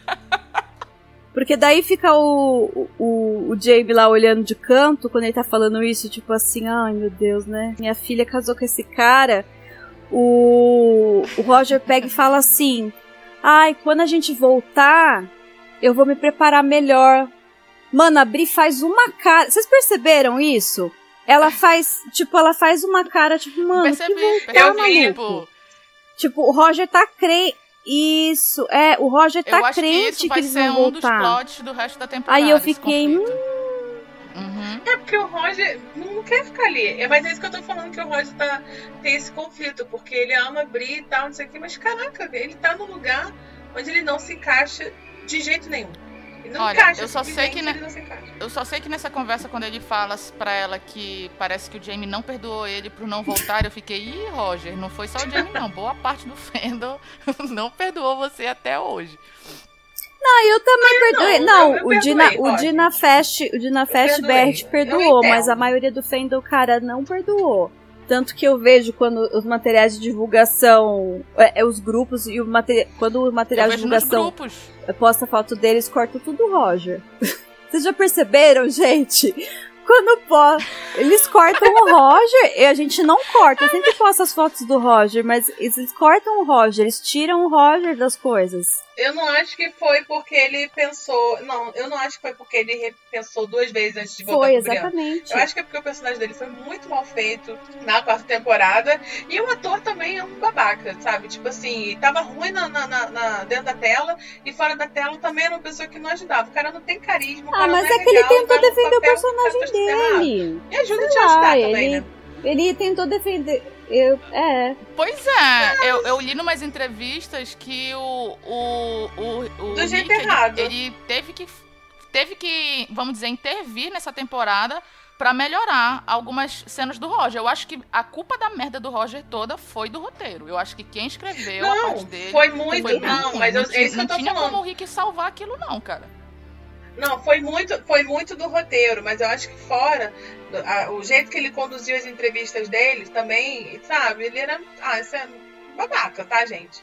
Porque daí fica o, o, o Jabe lá olhando de canto quando ele tá falando isso, tipo assim, ai meu Deus, né? Minha filha casou com esse cara. O, o Roger pega e fala assim: ai, quando a gente voltar, eu vou me preparar melhor. Mano, a Bri faz uma cara. Vocês perceberam isso? Ela faz, tipo, ela faz uma cara, tipo, mano, Percebi, que voltar, eu vi, maluco. Tipo, o Roger tá crente. Isso, é, o Roger tá eu acho crente que isso que, vai eles ser vão um dos voltar. plots do resto da temporada. Aí eu fiquei, conflito. Uhum. É porque o Roger não quer ficar ali. É, mas é isso que eu tô falando, que o Roger tá, tem esse conflito, porque ele ama Bri e tal, não sei o que, mas caraca, ele tá num lugar onde ele não se encaixa de jeito nenhum. Ele não Olha, encaixa, eu só sei que ne-. Eu só sei que nessa conversa, quando ele fala pra ela que parece que o Jamie não perdoou ele por não voltar, eu fiquei, ih, Roger, não foi só o Jamie, não. Boa parte do fandom não perdoou você até hoje. Ah, eu também perdoei. não, Não, o Dina, o. Dina Fest, o Dina Fest BR perdoou, mas a maioria do fandom, cara, não perdoou. Tanto que eu vejo quando os materiais de divulgação, é, é, os grupos e o material, quando o material de divulgação posta foto deles, corta tudo o Roger. Vocês já perceberam, gente? Quando pô, eles cortam o Roger, e a gente não corta. Eu sempre posto as fotos do Roger, mas eles cortam o Roger, eles tiram o Roger das coisas. Eu não acho que foi porque ele pensou. Não, eu não acho que foi porque ele pensou duas vezes antes de voltar Foi, Brian. exatamente. Eu acho que é porque o personagem dele foi muito mal feito na quarta temporada. E o ator também é um babaca, sabe? Tipo assim, tava ruim na, na- na- dentro da tela e fora da tela também era uma pessoa que não ajudava. O cara não tem carisma. o Ah, mas não é que ele legal, tentou faz um defender o personagem dele. E ajuda a te Sei lá, ajudar também, ele- né? Ele tentou defender. Eu, é. Pois é, eu, eu li numas entrevistas que o. o, o, o Do jeito ele- errado. Ele, teve que. Teve que, vamos dizer, intervir nessa temporada pra melhorar algumas cenas do Roger. Eu acho que a culpa da merda do Roger toda foi do roteiro. Eu acho que quem escreveu a Não, parte dele. foi muito, foi não, ruim. mas eu- não, é isso que não eu tô tinha falando. como o Rick salvar aquilo, não, cara. Não, foi muito, foi muito do roteiro, mas eu acho que fora, a- o jeito que ele conduziu as entrevistas dele também, sabe? Ele era. Ah, isso é babaca, tá, gente?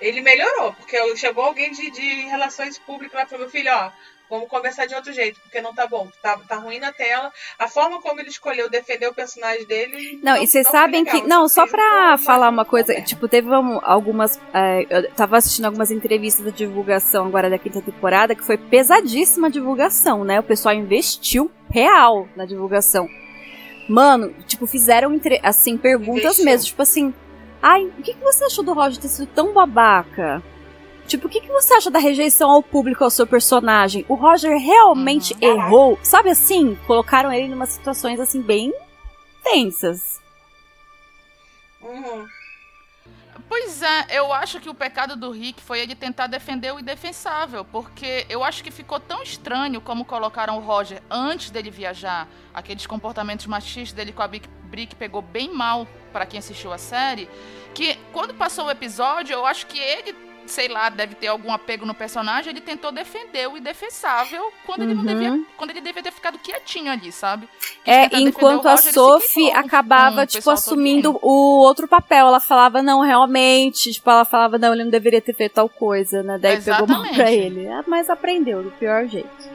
Ele melhorou, porque chegou alguém de, de relações públicas lá falou: meu filho, ó, vamos conversar de outro jeito, porque não tá bom, tá, tá ruim na tela. A forma como ele escolheu defender o personagem dele. Não, e vocês sabem que. Não, só pra falar uma coisa. Tipo, teve um- algumas. é, eu tava assistindo algumas entrevistas da divulgação agora da quinta temporada, que foi pesadíssima a divulgação, né? O pessoal investiu real na divulgação. Mano, tipo, fizeram entre- assim, perguntas Investiu. mesmo, tipo assim. Ai, o que, que você achou do Roger ter sido tão babaca? Tipo, o que, que você acha da rejeição ao público ao seu personagem? O Roger realmente Uhum. errou? Sabe assim? Colocaram ele em umas situações assim bem tensas. Uhum. Pois é, eu acho que o pecado do Rick foi ele tentar defender o indefensável, porque eu acho que ficou tão estranho como colocaram o Roger antes dele viajar, aqueles comportamentos machistas dele com a Bri Bri que pegou bem mal pra quem assistiu a série, que quando passou o episódio, eu acho que ele, sei lá, deve ter algum apego no personagem, ele tentou defender o indefensável quando ele não Uhum. devia, quando ele devia ter ficado quietinho ali, sabe? É, enquanto a Roger, Sophie acabava, o tipo, assumindo o outro papel. Ela falava, não, realmente. Tipo, ela falava, não, ele não deveria ter feito tal coisa, né? Daí pegou mal pra Exatamente. ele. Ah, Mas aprendeu do pior jeito.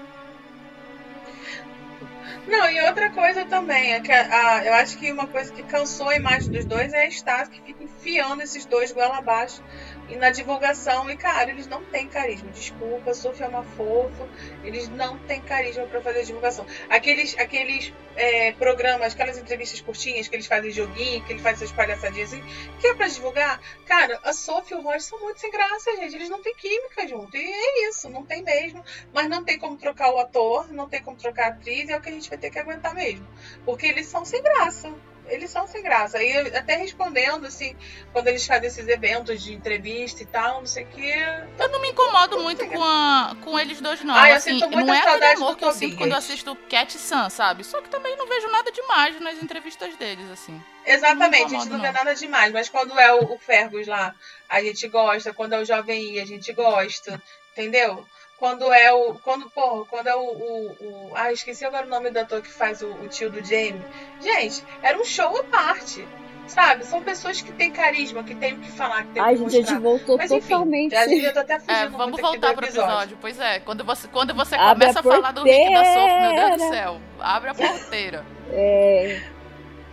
Não, e outra coisa também, é que a- a- eu acho que uma coisa que cansou a imagem dos dois é a Stasi que fica enfiando esses dois goela abaixo e na divulgação. E, cara, eles não têm carisma. Desculpa, Sofia é uma fofa. Eles não têm carisma pra fazer divulgação. Aqueles, aqueles é, programas, aquelas entrevistas curtinhas que eles fazem joguinho, que eles fazem essas palhaçadinhas assim, que é pra divulgar. Cara, a Sofia e o Roger são muito sem graça, gente. Eles não têm química junto. E é isso, não tem mesmo. Mas não tem como trocar o ator, não tem como trocar a atriz, é o que a gente vai ter que aguentar mesmo. Porque eles são sem graça. Eles são sem graça. E até respondendo, assim, quando eles fazem esses eventos de entrevista e tal, não sei o quê. Eu não me incomodo muito com, a, com eles dois, não. Ah, eu assim, não é aquele amor que eu sinto quando eu assisto Cat Sun, sabe? Só que também não vejo nada demais nas entrevistas deles, assim. Exatamente, a Não gente não incomodo, vê não. nada demais, mas quando é o, o Fergus lá, a gente gosta, quando é o Jovem I, a gente gosta, entendeu? Quando é o. Quando, porra, quando é o. o, o- ah, esqueci agora o nome do ator que faz o, o tio do Jamie. Gente, era um show à parte. Sabe? São pessoas que têm carisma, que têm o que falar, que têm Ai, que gente, a mostrar. gente voltou Mas enfim, totalmente. a gente já tá até fugindo É, vamos muito voltar aqui pro do episódio. Pois é, quando você, quando você Abre começa a a falar do Rick da Sophie, meu Deus do céu, abre a porteira. É,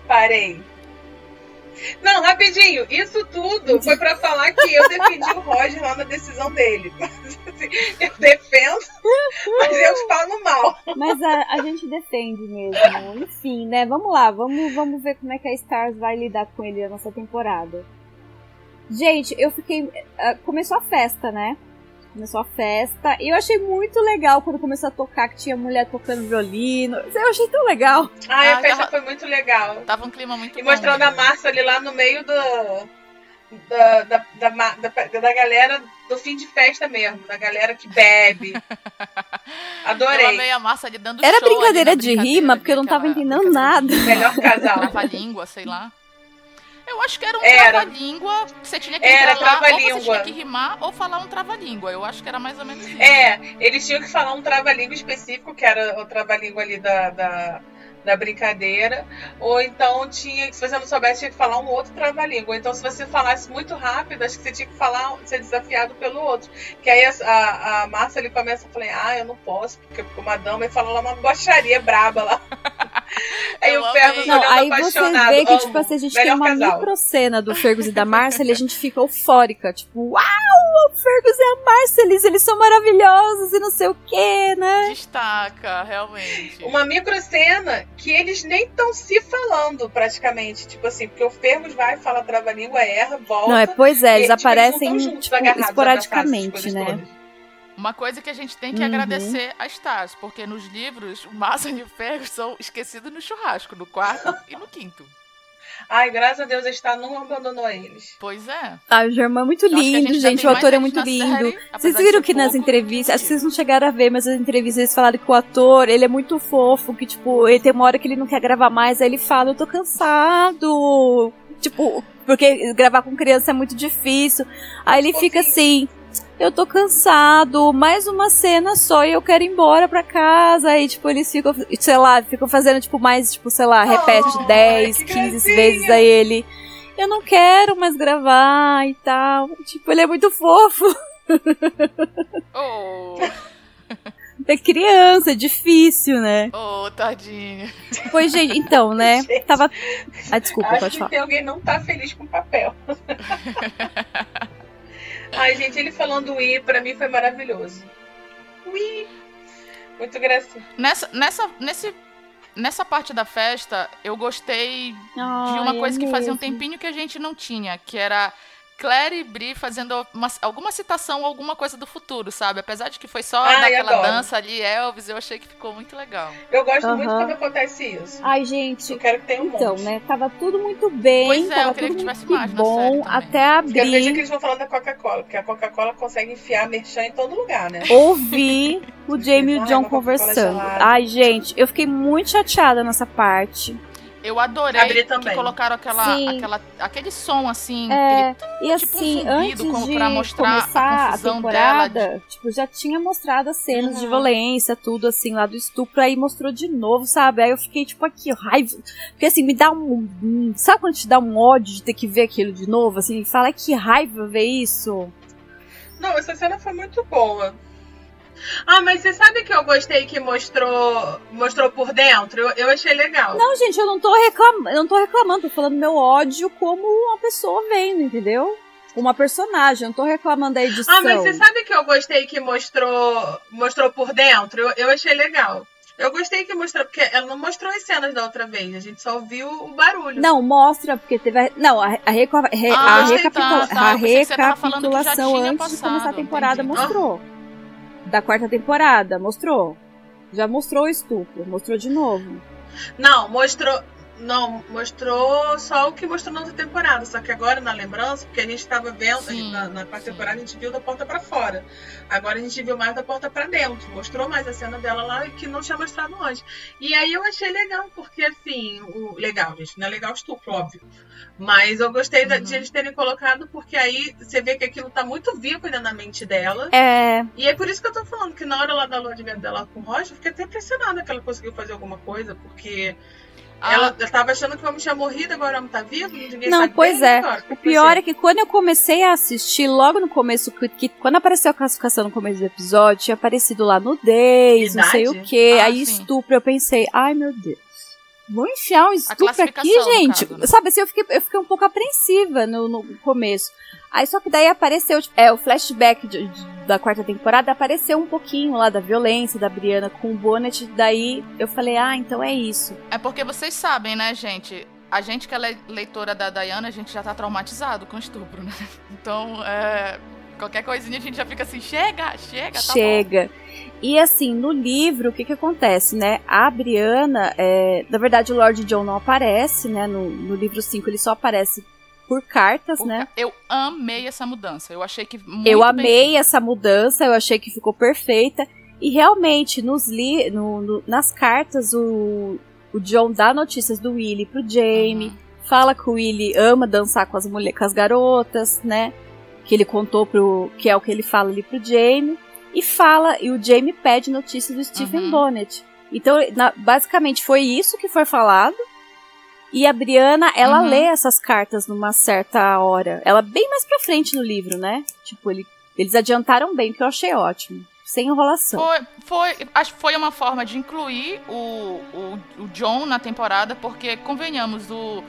Parei. Não, rapidinho. Isso tudo foi pra falar que eu defendi o Roger lá na decisão dele. Assim, eu defendo, mas eu falo mal. mas a, a gente defende mesmo. Enfim, né? Vamos lá, vamos, vamos ver como é que a Stars vai lidar com ele nessa temporada. Gente, eu fiquei. ah, Começou a festa, né? Começou a festa. E eu achei muito legal quando começou a tocar, que tinha mulher tocando violino. Eu achei tão legal. Ai, a Ah, festa tava- foi muito legal. Tava um clima muito E bom. mostrando a né? Márcia ali lá no meio do, da, da, da, da, da galera do fim de festa mesmo. Da galera que bebe. Eu Adorei. amei a massa ali dando Era show ali brincadeira na de brincadeira rima, porque eu não tava entendendo brincadeira de nada. Melhor casal. Trava-língua, sei lá. Eu acho que era um trava-língua. Você tinha que Era lá, ou você tinha que rimar ou falar um trava-língua. Eu acho que era mais ou menos isso. É, eles tinham que falar um trava-língua específico, que era o trava-língua ali da, da, da brincadeira. Ou então tinha, se você não soubesse, tinha que falar um outro trava-língua. Então, se você falasse muito rápido, acho que você tinha que falar, ser desafiado pelo outro. Que aí a, a, a Márcia ali começa a falar, ah, eu não posso, porque, porque uma dama e fala lá uma baixaria braba lá. aí Eu o. Fergus Não, aí você apaixonado. vê que, tipo assim, a gente tem uma casal. microcena do Fergus e da Marcel e a gente fica eufórica. Tipo, uau, o Fergus e a Marcel, eles, são maravilhosos e não sei o que, né? Destaca, realmente. uma microcena que eles nem estão se falando praticamente. Tipo assim, porque o Fergus vai, fala trava-língua, erra, volta. Não, é, pois é, E, eles tipo, aparecem, tão juntos, tipo, agarrados, esporadicamente, né? todas. Uma coisa que a gente tem que Uhum. agradecer a Stars, porque nos livros o Massa e o Fergus são esquecidos no churrasco, no quarto e no quinto. Ai, graças a Deus, a Star não abandonou eles. Pois é. Ah, o Germán é muito a lindo, gente gente. O ator é muito lindo. série, Vocês viram que nas entrevistas, acho que vocês não chegaram a ver, mas nas entrevistas eles falaram que o ator, ele é muito fofo, que tipo, ele tem uma hora que ele não quer gravar mais, aí ele fala, eu tô cansado. Tipo, porque gravar com criança é muito difícil. Aí ele fica assim, eu tô cansado, mais uma cena só e eu quero ir embora pra casa. Aí, tipo, eles ficam, sei lá, ficam fazendo, tipo, mais, tipo, sei lá, repete Oh, 10, que 15 gracinha. vezes aí ele. Eu não quero mais gravar e tal. Tipo, ele é muito fofo. Oh, É criança, é difícil, né? oh, tadinho. Pois, gente, então, né? Gente. Tava. Ah, desculpa, Acho pode que falar. tem alguém que não tá feliz com o papel. Ai, gente, ele falando Ui, pra mim foi maravilhoso. Ui! Muito gracinha. Nessa, nessa, nesse, nessa parte da festa, eu gostei de uma Ai, coisa é que fazia um mesmo. tempinho que a gente não tinha, que era Claire e Bri fazendo uma- alguma citação, alguma coisa do futuro, sabe? Apesar de que foi só Ai, daquela adoro. dança ali, Elvis, eu achei que ficou muito legal. Eu gosto muito quando acontece isso. Ai, gente. Eu quero que tenha um Então, monte. né? Tava tudo muito bem. Pois é, tava eu queria tudo que tivesse muito mais na bom até Porque eu vejo que abrir, eles vão falando da Coca-Cola, porque a Coca-Cola consegue enfiar merchan em todo lugar, né? ouvir o Jamie e o John conversando. Ai, gente, eu fiquei muito chateada nessa parte. Eu adorei Abri que também. colocaram aquela, Sim. aquela, aquele som assim, É, gritando, E tipo um assim, zumbido, antes como de pra mostrar a começar a, confusão temporada, tipo, já tinha mostrado as cenas de Uhum. violência, tudo assim, lá do estupro, aí mostrou de novo, sabe? Aí eu fiquei, tipo, aqui, raiva. Porque assim, me dá um. um- sabe quando te dá um ódio de ter que ver aquilo de novo? Assim, fala que raiva ver isso. Não, essa cena foi muito boa. Ah, mas você sabe que eu gostei que mostrou mostrou por dentro? Eu, eu achei legal. Não, gente, eu não tô reclamando, eu não tô reclamando, tô falando meu ódio como uma pessoa vendo, entendeu? Uma personagem, eu não tô reclamando da edição. Ah, mas você sabe que eu gostei que mostrou mostrou por dentro? Eu, eu achei legal. Eu gostei que mostrou, porque ela não mostrou as cenas da outra vez, a gente só ouviu o barulho. Não, mostra, porque teve. A, não, a, a, reco- re- Ah, a, tá, recapitula- tá. a recapitulação antes de passado, começar a temporada entendi. mostrou. Da quarta temporada, mostrou. Já mostrou o estupro, mostrou de novo. Não, mostrou. Não, mostrou só o que mostrou na outra temporada. Só que agora na lembrança, porque a gente estava vendo, Sim, na, na quarta sim. temporada a gente viu da porta pra fora. Agora a gente viu mais da porta pra dentro. Mostrou mais a cena dela lá que não tinha mostrado antes. E aí eu achei legal, porque assim, o legal, gente, não é legal estupro, óbvio. Mas eu gostei Uhum. de eles terem colocado, porque aí você vê que aquilo tá muito vivo ainda na mente dela. É, E é por isso que eu tô falando que na hora lá da lua de mel dela com o Roger, eu fiquei até impressionada que ela conseguiu fazer alguma coisa, porque Ah, ela eu tava achando que o homem tinha morrido, agora o homem tá vivo, ninguém Não, sabe pois é. agora, O pior é que quando eu comecei a assistir, logo no começo, que, que- quando apareceu a classificação no começo do episódio, tinha aparecido lá nudez, não sei o Idade? que, Ah, aí sim. estupro, eu pensei, ai meu Deus. Vou enfiar um estupro aqui, gente. caso, né? Sabe assim, eu fiquei, eu fiquei um pouco apreensiva no, no começo. Aí só que daí apareceu, tipo, é, o flashback de- de- da quarta temporada, apareceu um pouquinho lá da violência da Brianna com o Bonnet, daí eu falei, ah, então é isso. É porque vocês sabem, né, gente? A gente que é le- leitora da Diana, a gente já tá traumatizado com estupro, né? Então, é, qualquer coisinha a gente já fica assim, chega, chega, tá bom. Chega. E assim, no livro, o que que acontece, né? A Brianna, é, na verdade, o Lord John não aparece, né? No, no livro 5 ele só aparece por cartas, Porque né? Eu amei essa mudança. Eu achei que eu bem amei essa mudança, eu achei que ficou perfeita. E realmente, nos li no- no- nas cartas, o, o John dá notícias do Willy pro Jamie. Uhum. Fala que o Willy ama dançar com as mulheres, com as garotas, né? Que ele contou pro. que é o que ele fala ali pro Jamie. E fala, e o Jamie pede notícias do Stephen Uhum. Bonnet. Então, na- basicamente, foi isso que foi falado. E a Brianna, ela Uhum. lê essas cartas numa certa hora. Ela bem mais pra frente no livro, né? Tipo, ele- eles adiantaram bem, que eu achei ótimo. Sem enrolação. Foi, foi, acho que foi uma forma de incluir o, o, o John na temporada, porque, convenhamos, o,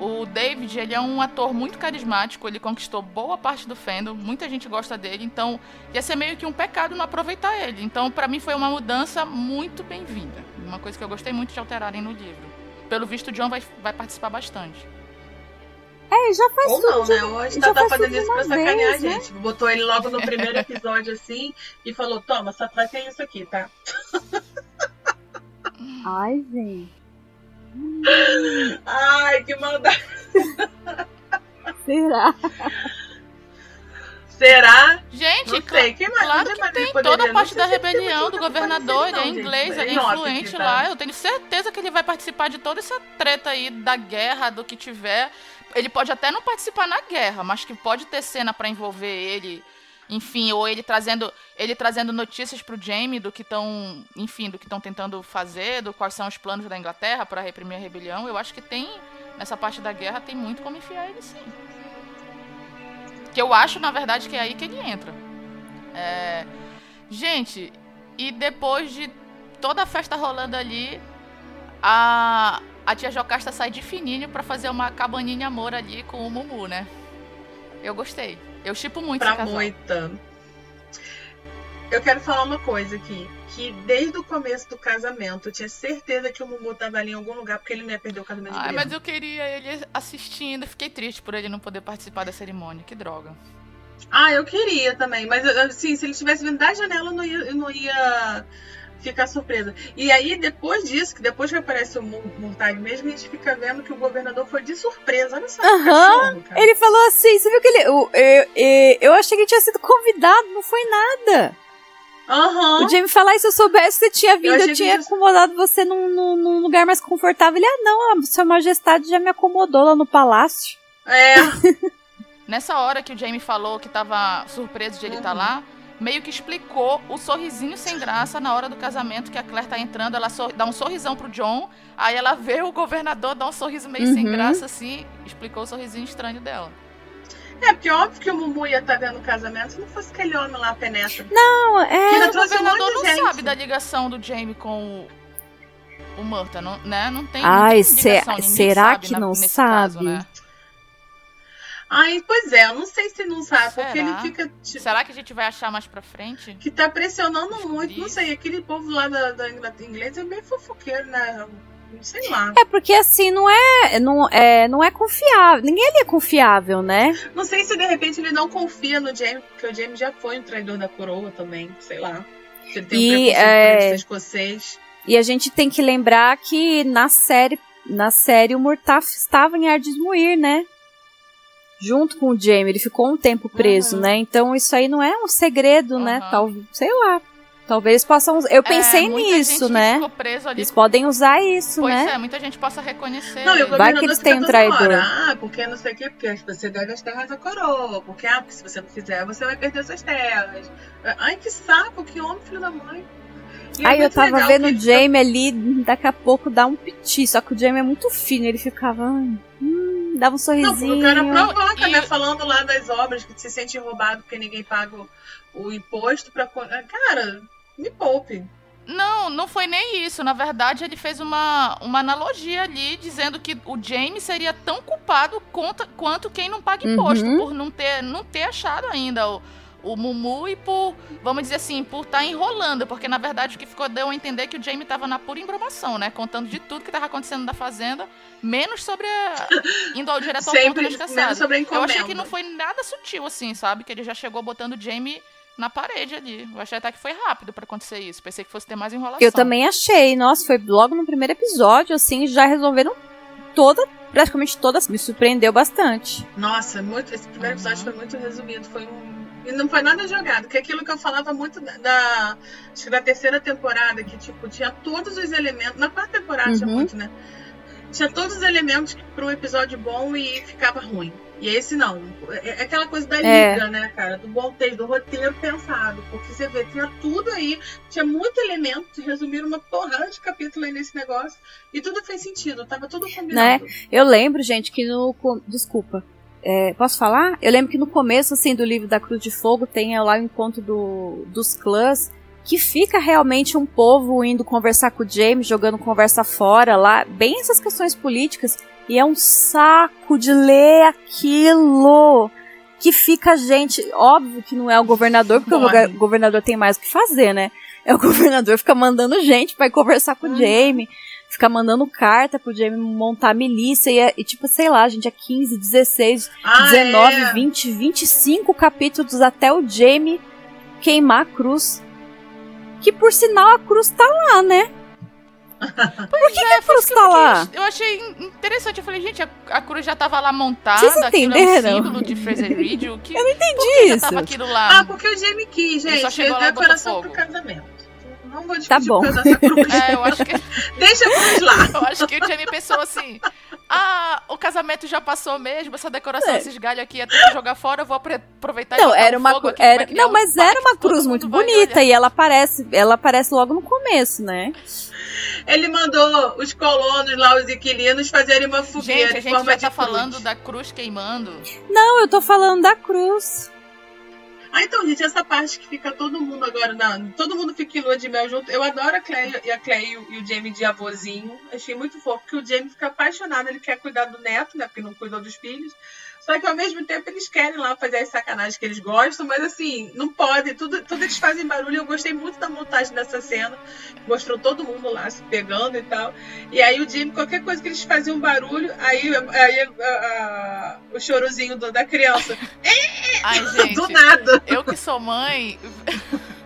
o David, ele é um ator muito carismático, ele conquistou boa parte do fandom, muita gente gosta dele, então ia ser meio que um pecado não aproveitar ele. Então, pra mim, foi uma mudança muito bem-vinda. Uma coisa que eu gostei muito de alterarem no livro. Pelo visto, o John vai, vai participar bastante. É, já faz Ou não, tudo. né? Hoje já tá, tá faz fazendo isso pra sacanear vez, a né? gente. Botou ele logo no primeiro episódio assim e falou: Toma, só vai ter isso aqui, tá? Ai, gente. Ai, que maldade. Será? Será? Gente, Não sei. Quem mais? claro que mais tem toda a parte da rebelião do governador, ele é gente. inglês, ele é influente tá? lá. Eu tenho certeza que ele vai participar de toda essa treta aí da guerra, do que tiver. Ele pode até não participar na guerra, mas que pode ter cena pra envolver ele, enfim, ou ele trazendo, ele trazendo notícias pro Jamie do que estão, enfim, do que estão tentando fazer, do quais são os planos da Inglaterra pra reprimir a rebelião. Eu acho que tem nessa parte da guerra tem muito como enfiar ele sim. Que eu acho, na verdade, que é aí que ele entra. É, Gente, e depois de toda a festa rolando ali, a, a tia Jocasta sai de fininho pra fazer uma cabaninha amor ali com o Mumu, né? Eu gostei. Eu chipo muito esse Pra casal. moita. Eu quero falar uma coisa aqui. Que desde o começo do casamento, eu tinha certeza que o Mumu tava ali em algum lugar porque ele não ia perder o casamento de Ai, mas eu queria ele assistindo. Fiquei triste por ele não poder participar da cerimônia. Que droga. Ah, eu queria também, mas assim, se ele tivesse vindo da janela, eu não ia, eu não ia ficar surpresa. E aí, depois disso, que depois que aparece o Mu- Murtag mesmo, a gente fica vendo que o governador foi de surpresa. Olha só cara. Ele falou assim, você viu que ele. o- eu, eu, eu achei que ele tinha sido convidado, não foi nada. Aham. O Jamie falar, se eu soubesse que você tinha vindo, Eu eu, tinha isso- acomodado você num, num- num lugar mais confortável. Ele, ah, não, a sua majestade já me acomodou lá no palácio. É, Nessa hora que o Jamie falou que tava surpreso de ele estar Uhum. lá, meio que explicou o sorrisinho sem graça na hora do casamento que a Claire tá entrando. Ela sor- dá um sorrisão pro John, aí ela vê o governador dar um sorriso meio sem Uhum. graça assim, explicou o sorrisinho estranho dela. É, porque óbvio que o Mumu ia estar vendo o casamento se não fosse aquele homem lá, penetra. Não, é. O um governador não gente. sabe da ligação do Jamie com o, o Murta, não, né? Não tem, Ai, não tem se- será sabe que na- não nesse sabe? caso, né? Ai, pois é, eu não sei se não sabe, porque Será? ele fica. tipo, Será que a gente vai achar mais pra frente? que tá pressionando Descobrir muito. Não sei, aquele povo lá da, da Inglaterra inglesa é meio fofoqueiro, né? Sei lá. É porque assim, não é, não é, não é confiável. Ninguém ali é confiável, né? Não sei se de repente ele não confia no James, porque o James já foi um traidor da coroa também, sei lá. Se ele tem um E, preconceito é, escocês. E a gente tem que lembrar que na série na série o Murtaf estava em Ardismuir, né? Junto com o Jamie, ele ficou um tempo preso, Uhum. né? Então isso aí não é um segredo, né? Uhum. Tal, sei lá. Talvez possam. Eu pensei É, muita gente nisso, né? ficou preso ali. Eles podem usar isso, Pois né? é, muita gente possa reconhecer. Não, e ele. Vai que eles têm um traidor. Ah, porque não sei o quê, porque você deve as terras à coroa. Porque, ah, porque se você não fizer, você vai perder suas terras. Ai, que saco, que homem, filho da mãe. E é Aí eu muito tava legal vendo o Jamie ali, daqui a pouco dá um piti, só que o Jamie é muito fino, ele ficava. Hum, dava um Não, sorrisinho. o cara provoca, E- né? Falando lá das obras que se sente roubado porque ninguém paga o, o imposto pra. Cara, me poupe. Não, não foi nem isso. Na verdade, ele fez uma, uma analogia ali, dizendo que o James seria tão culpado quanto, quanto quem não paga imposto, Uhum. por não ter, não ter achado ainda o, o Mumu e por, vamos dizer assim, por estar enrolando. Porque, na verdade, o que ficou deu a entender que o Jamie tava na pura embromação, né? Contando de tudo que tava acontecendo na Fazenda, menos sobre a... indo ao direto ao ponto Sempre das menos sobre a Eu encomenda. achei que não foi nada sutil, assim, sabe? Que ele já chegou botando o Jamie na parede ali. Eu achei até que foi rápido pra acontecer isso. Pensei que fosse ter mais enrolação. Eu também achei, nossa, foi logo no primeiro episódio, assim, já resolveram toda, praticamente todas, me surpreendeu bastante. Nossa, muito, esse primeiro Uhum. episódio foi muito resumido. Foi um. E não foi nada jogado, que é aquilo que eu falava muito da, da- acho que da terceira temporada, que tipo, tinha todos os elementos. Na quarta temporada tinha Uhum. muito, né? Tinha todos os elementos para um episódio bom e ficava ruim. E esse não. É é aquela coisa da É. liga, né, cara? Do bom texto, do roteiro pensado. Porque você vê, tinha tudo aí, tinha muito elemento, resumiram uma porrada de capítulo aí nesse negócio. E tudo fez sentido, tava tudo combinado. Eu lembro, gente, que no. Desculpa. É, posso falar? Eu lembro que no começo, assim, do livro da Cruz de Fogo tem lá o encontro do, dos clãs, que fica realmente um povo indo conversar com o James, jogando conversa fora lá, bem essas questões políticas, e é um saco de ler aquilo. Que fica a gente. Óbvio que não é o governador, porque o Morre. gover- governador tem mais o que fazer, né? É o governador fica mandando gente pra ir conversar com o Uhum. Jamie ficar mandando carta pro Jamie montar a milícia e, é- e, tipo, sei lá, gente, é 15, 16, Ah, 19, é. 20, 25 capítulos até o Jamie queimar a cruz. Que por sinal a cruz tá lá, né? Por que, a cruz tá lá? Eu achei interessante. Eu falei, gente, a, a cruz já tava lá montada. Vocês aquilo é um entenderam? símbolo de Fraser Reed. O que, Eu não entendi por que já isso. tava aquilo lá? Ah, porque o Jamie quis, Ele só gente. chegou É lá decoração pro casamento. Não vou discutir Tá bom. por causa dessa cruz. É, eu acho que, Deixa a cruz lá. eu acho que o Jamie pensou assim: ah, o casamento já passou mesmo, essa decoração, É. esses galhos aqui ia ter que jogar fora, eu vou aproveitar e Não, botar era um uma fogo era, criar não, um mas era uma cruz muito bonita e ela aparece, ela aparece logo no começo, né? Ele mandou os colonos lá, os inquilinos, fazerem uma fogueira Gente, a gente forma já tá cruz. falando da cruz queimando. Não, eu tô falando da cruz. Ah, então, gente, essa parte que fica todo mundo agora, na, todo mundo fica em lua de mel junto. Eu adoro a Clay e a Clay e o, Jamie de avôzinho. Achei muito fofo, porque o Jamie fica apaixonado, ele quer cuidar do neto, né? Porque não cuidou dos filhos. Só que ao mesmo tempo eles querem lá fazer as sacanagens que eles gostam, mas assim, não pode, tudo, tudo eles fazem barulho. Eu gostei muito da montagem dessa cena. Mostrou todo mundo lá se pegando e tal. E aí o Jamie, qualquer coisa que eles faziam barulho, aí, aí a- a- o chorozinho do- da criança. Ai, Do gente. nada. Eu que sou mãe.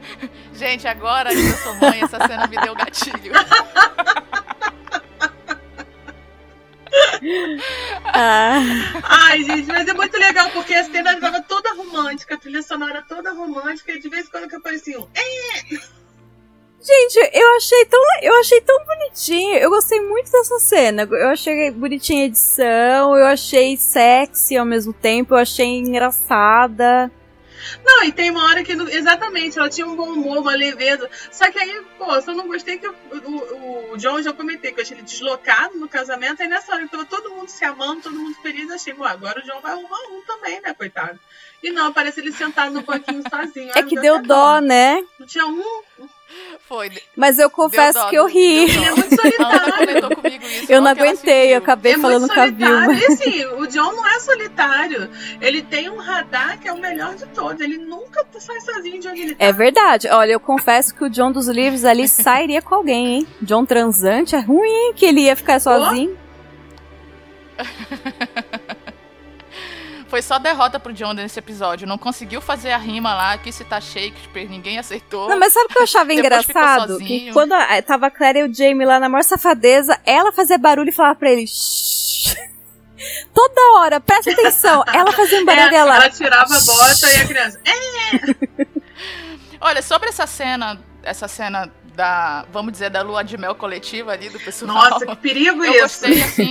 Gente, agora que eu sou mãe, essa cena me deu gatilho. Ah, Ai, gente, mas é muito legal porque a cena estava toda romântica, a trilha sonora toda romântica, e de vez em quando que apareciam. É, gente, eu achei tão, eu achei tão bonitinho. Eu gostei muito dessa cena. Eu achei bonitinha a edição, eu achei sexy ao mesmo tempo, eu achei engraçada. Não, e tem uma hora que. Exatamente, ela tinha um bom humor, uma leveza. Só que aí, pô, só não gostei que o, o, o John já comentei, que eu achei ele deslocado no casamento. Aí nessa hora que tava todo mundo se amando, todo mundo feliz, achei, pô, agora o John vai arrumar um também, né, coitado. E não, parece ele sentado no banquinho sozinho. É que deu deu até dó, né? Não tinha um. Foi. Mas eu confesso dó, que eu ri. Ele é muito solitário. comentou comigo isso. Eu não aguentei, eu acabei é falando com a. Vilma. E assim, o John não é solitário. Ele tem um radar que é o melhor de todos. Ele nunca sai sozinho de onde ele tá. É verdade. Olha, eu confesso que o John dos livros ali sairia com alguém, hein? John transante é ruim que ele ia ficar sozinho. Foi só derrota pro John nesse episódio. Não conseguiu fazer a rima lá, que se tá Shakespeare, ninguém aceitou. Não, mas sabe o que eu achava engraçado? Que quando a- tava a Claire e o Jamie lá na maior safadeza, ela fazia barulho e falava pra ele. "Shh." Toda hora, presta atenção. Ela fazia um barulho e É, ela. ela tirava a bota e a criança. É, Olha, sobre essa cena, essa cena da, vamos dizer, da lua de mel coletiva ali do pessoal. nossa, que perigo eu isso. gostei assim.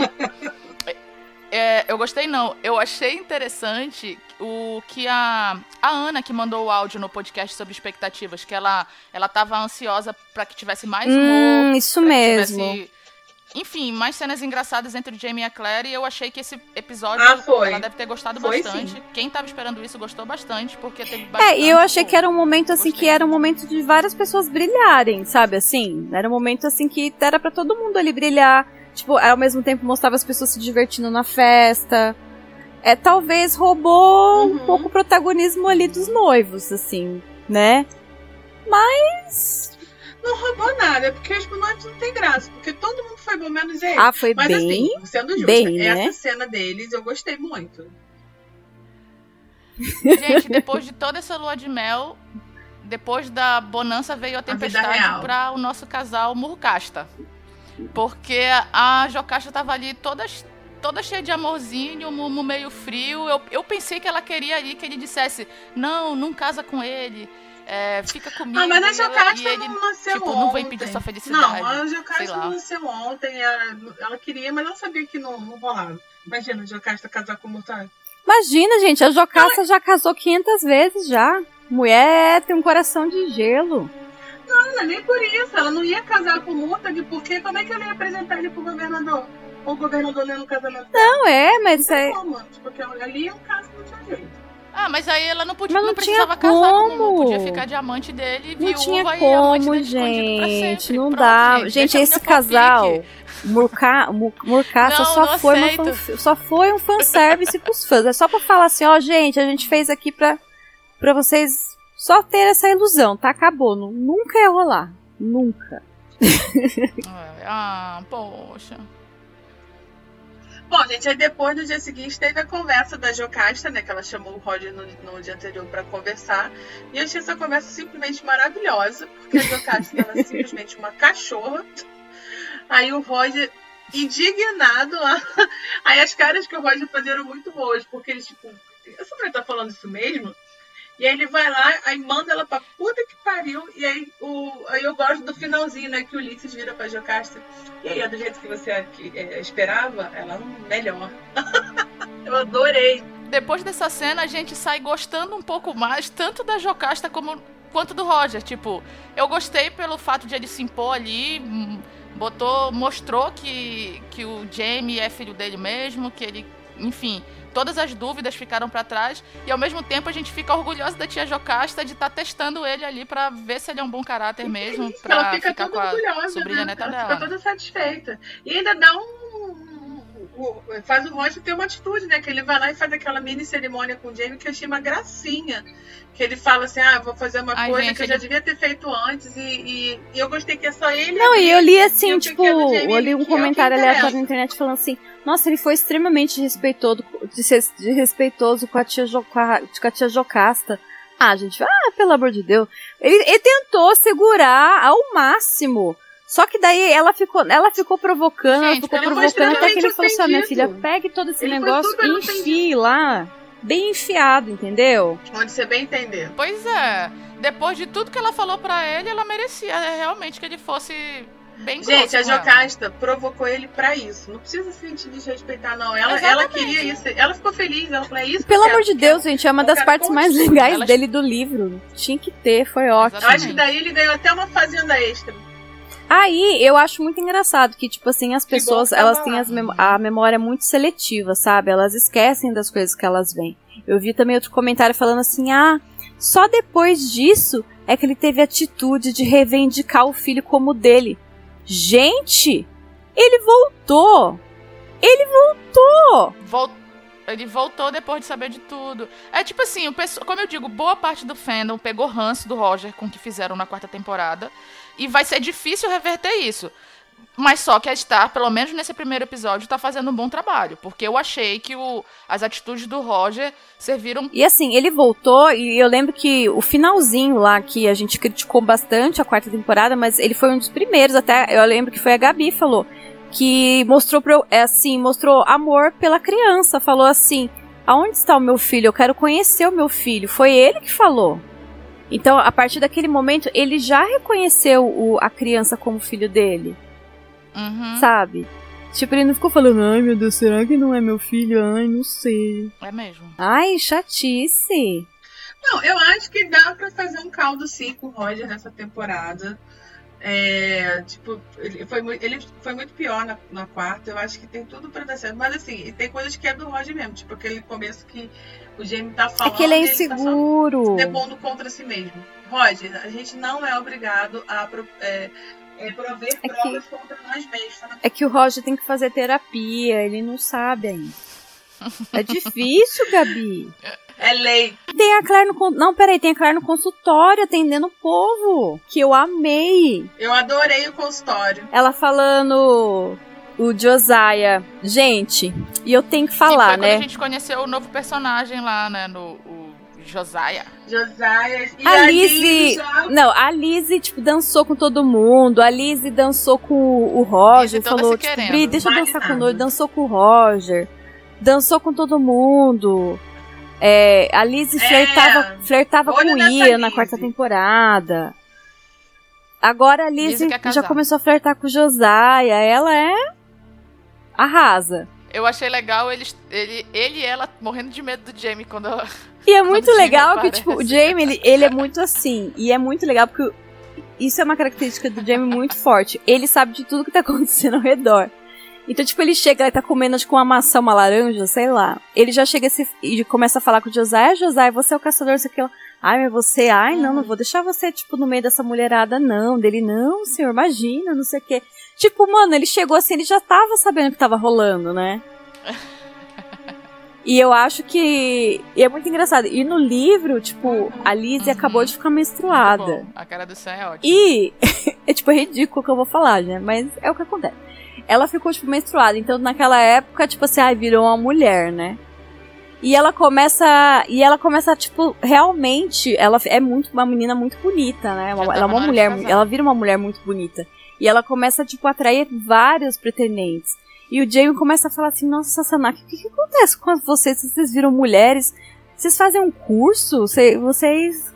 É, eu gostei não. Eu achei interessante o que a, a Ana que mandou o áudio no podcast sobre expectativas, que ela ela tava ansiosa pra que tivesse mais humor, Hum, isso mesmo. tivesse, enfim, mais cenas engraçadas entre o Jamie e a Claire, e eu achei que esse episódio Ah, foi. ela deve ter gostado Foi, bastante. sim. Quem tava esperando isso gostou bastante, porque teve É, bastante. e eu achei que era um momento assim Gostei. que era um momento de várias pessoas brilharem, sabe assim? Era um momento assim que era pra todo mundo ali brilhar. Tipo, ao mesmo tempo mostrava as pessoas se divertindo na festa. É, talvez roubou um Uhum. pouco o protagonismo ali dos noivos, assim, né? Mas. Não roubou nada, porque os noivos não tem graça, porque todo mundo foi bom, menos ele. Ah, foi Mas bem. assim, sendo justa, bem, né? essa cena deles eu gostei muito. Gente, depois de toda essa lua de mel, depois da bonança veio a tempestade para o nosso casal Murcasta. Porque a Jocasta tava ali toda, toda cheia de amorzinho, Mumu meio frio. Eu, eu pensei que ela queria ali que ele dissesse: Não, não casa com ele. é, fica comigo. Ah, mas a ela- Jocasta ele, não nasceu tipo, ontem. não vai impedir sua felicidade. Não, a Jocasta não nasceu ontem. Ela, ela queria, mas ela sabia que não, não rolava. Imagina a Jocasta casar com o Murtalha. Imagina, gente, a Jocasta já casou 500 vezes já. Mulher tem um coração de gelo. Não, não é nem por isso. Ela não ia casar com o Murtag, porque como é que ela ia apresentar ele pro governador? Ou o governador lendo o casamento dela? Não é, mas Não é. como, porque ali é um caso que não tinha jeito. Ah, mas aí ela não podia, Mas não, não precisava tinha casar com o Mumu, como. podia ficar diamante dele, Não viúva tinha e amante como, dele pra gente. sempre. Não Pronto, dá. Gente, Gente, esse casal. Murca, Mu- Murcaça, Não, só, não foi uma fan- só foi um fanservice pros fãs. É só pra falar assim, ó, gente, a gente fez aqui pra, pra vocês só ter essa ilusão, tá? Acabou. Nu- Nunca ia rolar. Nunca. É, Ah, poxa. Bom, gente, aí depois no dia seguinte teve a conversa da Jocasta, né? Que ela chamou o Roger no, no dia anterior pra conversar. E eu achei essa conversa simplesmente maravilhosa, porque a Jocasta era simplesmente uma cachorra. Aí o Roger, indignado lá. Aí as caras que o Roger fazia eram muito boas, porque ele, tipo, essa mulher tá falando isso mesmo? E aí ele vai lá, aí manda ela pra puta que pariu. E aí, o, aí eu gosto do finalzinho, né? Que o Ulisses vira pra Jocasta. E aí, é do jeito que você que, é, esperava, ela é melhor. eu adorei. Depois dessa cena, a gente sai gostando um pouco mais, tanto da Jocasta como, quanto do Roger. Tipo, eu gostei pelo fato de ele se impor ali, hum, botou, mostrou que, que o Jamie é filho dele mesmo, que ele, enfim, todas as dúvidas ficaram pra trás. E ao mesmo tempo a gente fica orgulhosa da tia Jocasta de estar testando ele ali pra ver se ele é um bom caráter mesmo, pra ela fica ficar toda com a orgulhosa, sobrinha né? neta Ela dela. fica toda satisfeita. E ainda dá um. Faz o Roger ter uma atitude, né? Que ele vai lá e faz aquela mini cerimônia com o Jamie que eu achei uma gracinha. Que ele fala assim: ah, vou fazer uma Ai, coisa gente, que eu já ele- devia ter feito antes. E, e- e eu gostei que é só ele. Não, e eu li assim, tipo, eu li um é comentário aleatório na internet falando assim, nossa, ele foi extremamente respeitoso, desrespeitoso com a tia, Jo- com a, com a tia Jocasta. Ah, gente, ah, pelo amor de Deus. Ele, ele tentou segurar ao máximo. Só que daí ela ficou, ela ficou provocando, ela Gente, ficou ele foi provocando até que ele falou assim: minha filha, pegue todo esse Ele negócio e enfie lá. Bem enfiado, entendeu? Onde você bem entender. Pois é. Depois de tudo que ela falou pra ele, ela merecia é, realmente que ele fosse bem grosso Gente, a ela. Jocasta provocou ele pra isso. Não precisa se desrespeitar, não. Ela, ela queria isso. Ela ficou feliz. Ela falou: é isso Pelo amor de Deus, gente, é uma das partes mais legais Elas- dele do livro. Tinha que ter, foi ótimo. Eu acho que daí ele ganhou até uma fazenda extra. Aí eu acho muito engraçado que, tipo assim, as pessoas elas têm memo- a memória muito seletiva, sabe? Elas esquecem das coisas que elas veem. Eu vi também outro comentário falando assim: ah, só depois disso é que ele teve a atitude de reivindicar o filho como dele. Gente, ele voltou! Ele voltou! Vol- Ele voltou depois de saber de tudo. É tipo assim, o pesso- como eu digo, boa parte do fandom pegou ranço do Roger com o que fizeram na quarta temporada. E vai ser difícil reverter isso. Mas só que a Star, pelo menos nesse primeiro episódio, tá fazendo um bom trabalho. Porque eu achei que o, as atitudes do Roger serviram. E assim, ele voltou, e eu lembro que o finalzinho lá, que a gente criticou bastante a quarta temporada, mas ele foi um dos primeiros, até eu lembro que foi a Gabi falou. Que mostrou eu, é assim, mostrou amor pela criança. Falou assim: aonde está o meu filho? Eu quero conhecer o meu filho. Foi ele que falou. Então, a partir daquele momento, ele já reconheceu o, a criança como filho dele. Uhum. Sabe? Tipo, ele não ficou falando, ai meu Deus, será que não é meu filho? Ai, não sei. É mesmo. Ai, chatice. Não, eu acho que dá pra fazer um caldo sim com o Roger nessa temporada. É, tipo, ele foi, muito, ele foi muito pior na, na quarta. Eu acho que tem tudo pra dar certo. Mas assim, tem coisas que é do Roger mesmo. Tipo, aquele começo que o Jamie tá falando. É que ele é e tá só inseguro. depondo contra si mesmo. Roger, a gente não é obrigado a é, é, prover É que- provas contra nós mesmos. tá? É que o Roger tem que fazer terapia, ele não sabe ainda. É difícil, Gabi. É lei. Tem a Claire no con- Não, peraí, tem a Claire no consultório atendendo o povo. Que eu amei. Eu adorei o consultório. Ela falando. O Josiah. Gente, e eu tenho que falar, foi né? quando a gente conheceu o novo personagem lá, né? No o Josiah. Josiah e A a Lizzie- já Não, a Lizzie, tipo, dançou com todo mundo. A Lizzie dançou com o o Roger. Falou, tipo. Bri, deixa eu dançar com nós. Dançou com o Roger. Dançou com todo mundo. É, a Lizzie É, flertava, flertava com o Ian na quarta temporada. Agora a Lizzie, já começou a flertar com o Josiah. Ela é. arrasa. Eu achei legal eles, ele, ele e ela morrendo de medo do Jamie quando. E é muito legal que, tipo, o Jamie, ele, ele é muito assim. E é muito legal porque isso é uma característica do Jamie muito forte. Ele sabe de tudo que tá acontecendo ao redor. Então, tipo, ele chega, ele tá comendo, tipo, uma maçã, uma laranja, sei lá. Ele já chega e começa a falar com o Josiah, Josiah, você é o caçador, isso aqui. Ai, mas você, ai, não, não vou deixar você, tipo, no meio dessa mulherada, não. Dele, não, senhor, imagina, não sei o quê. Tipo, mano, ele chegou assim, ele já tava sabendo o que tava rolando, né? E eu acho que e é muito engraçado. E no livro, tipo, a Lizzie Uhum. acabou de ficar menstruada. bom. A cara do Sam é ótima. E é tipo é ridículo o que eu vou falar, né? Mas é o que acontece. Ela ficou tipo menstruada, então naquela época, tipo assim, ai, virou uma mulher, né? E ela começa, e ela começa tipo realmente, ela é muito uma menina muito bonita, né? Uma- Já ela é uma mulher, ela vira uma mulher muito bonita. E ela começa tipo a atrair vários pretendentes. E o Jamie começa a falar assim: "Nossa, Sassanaki, o que, que acontece com vocês? Vocês viram mulheres? Vocês fazem um curso? Cê- Vocês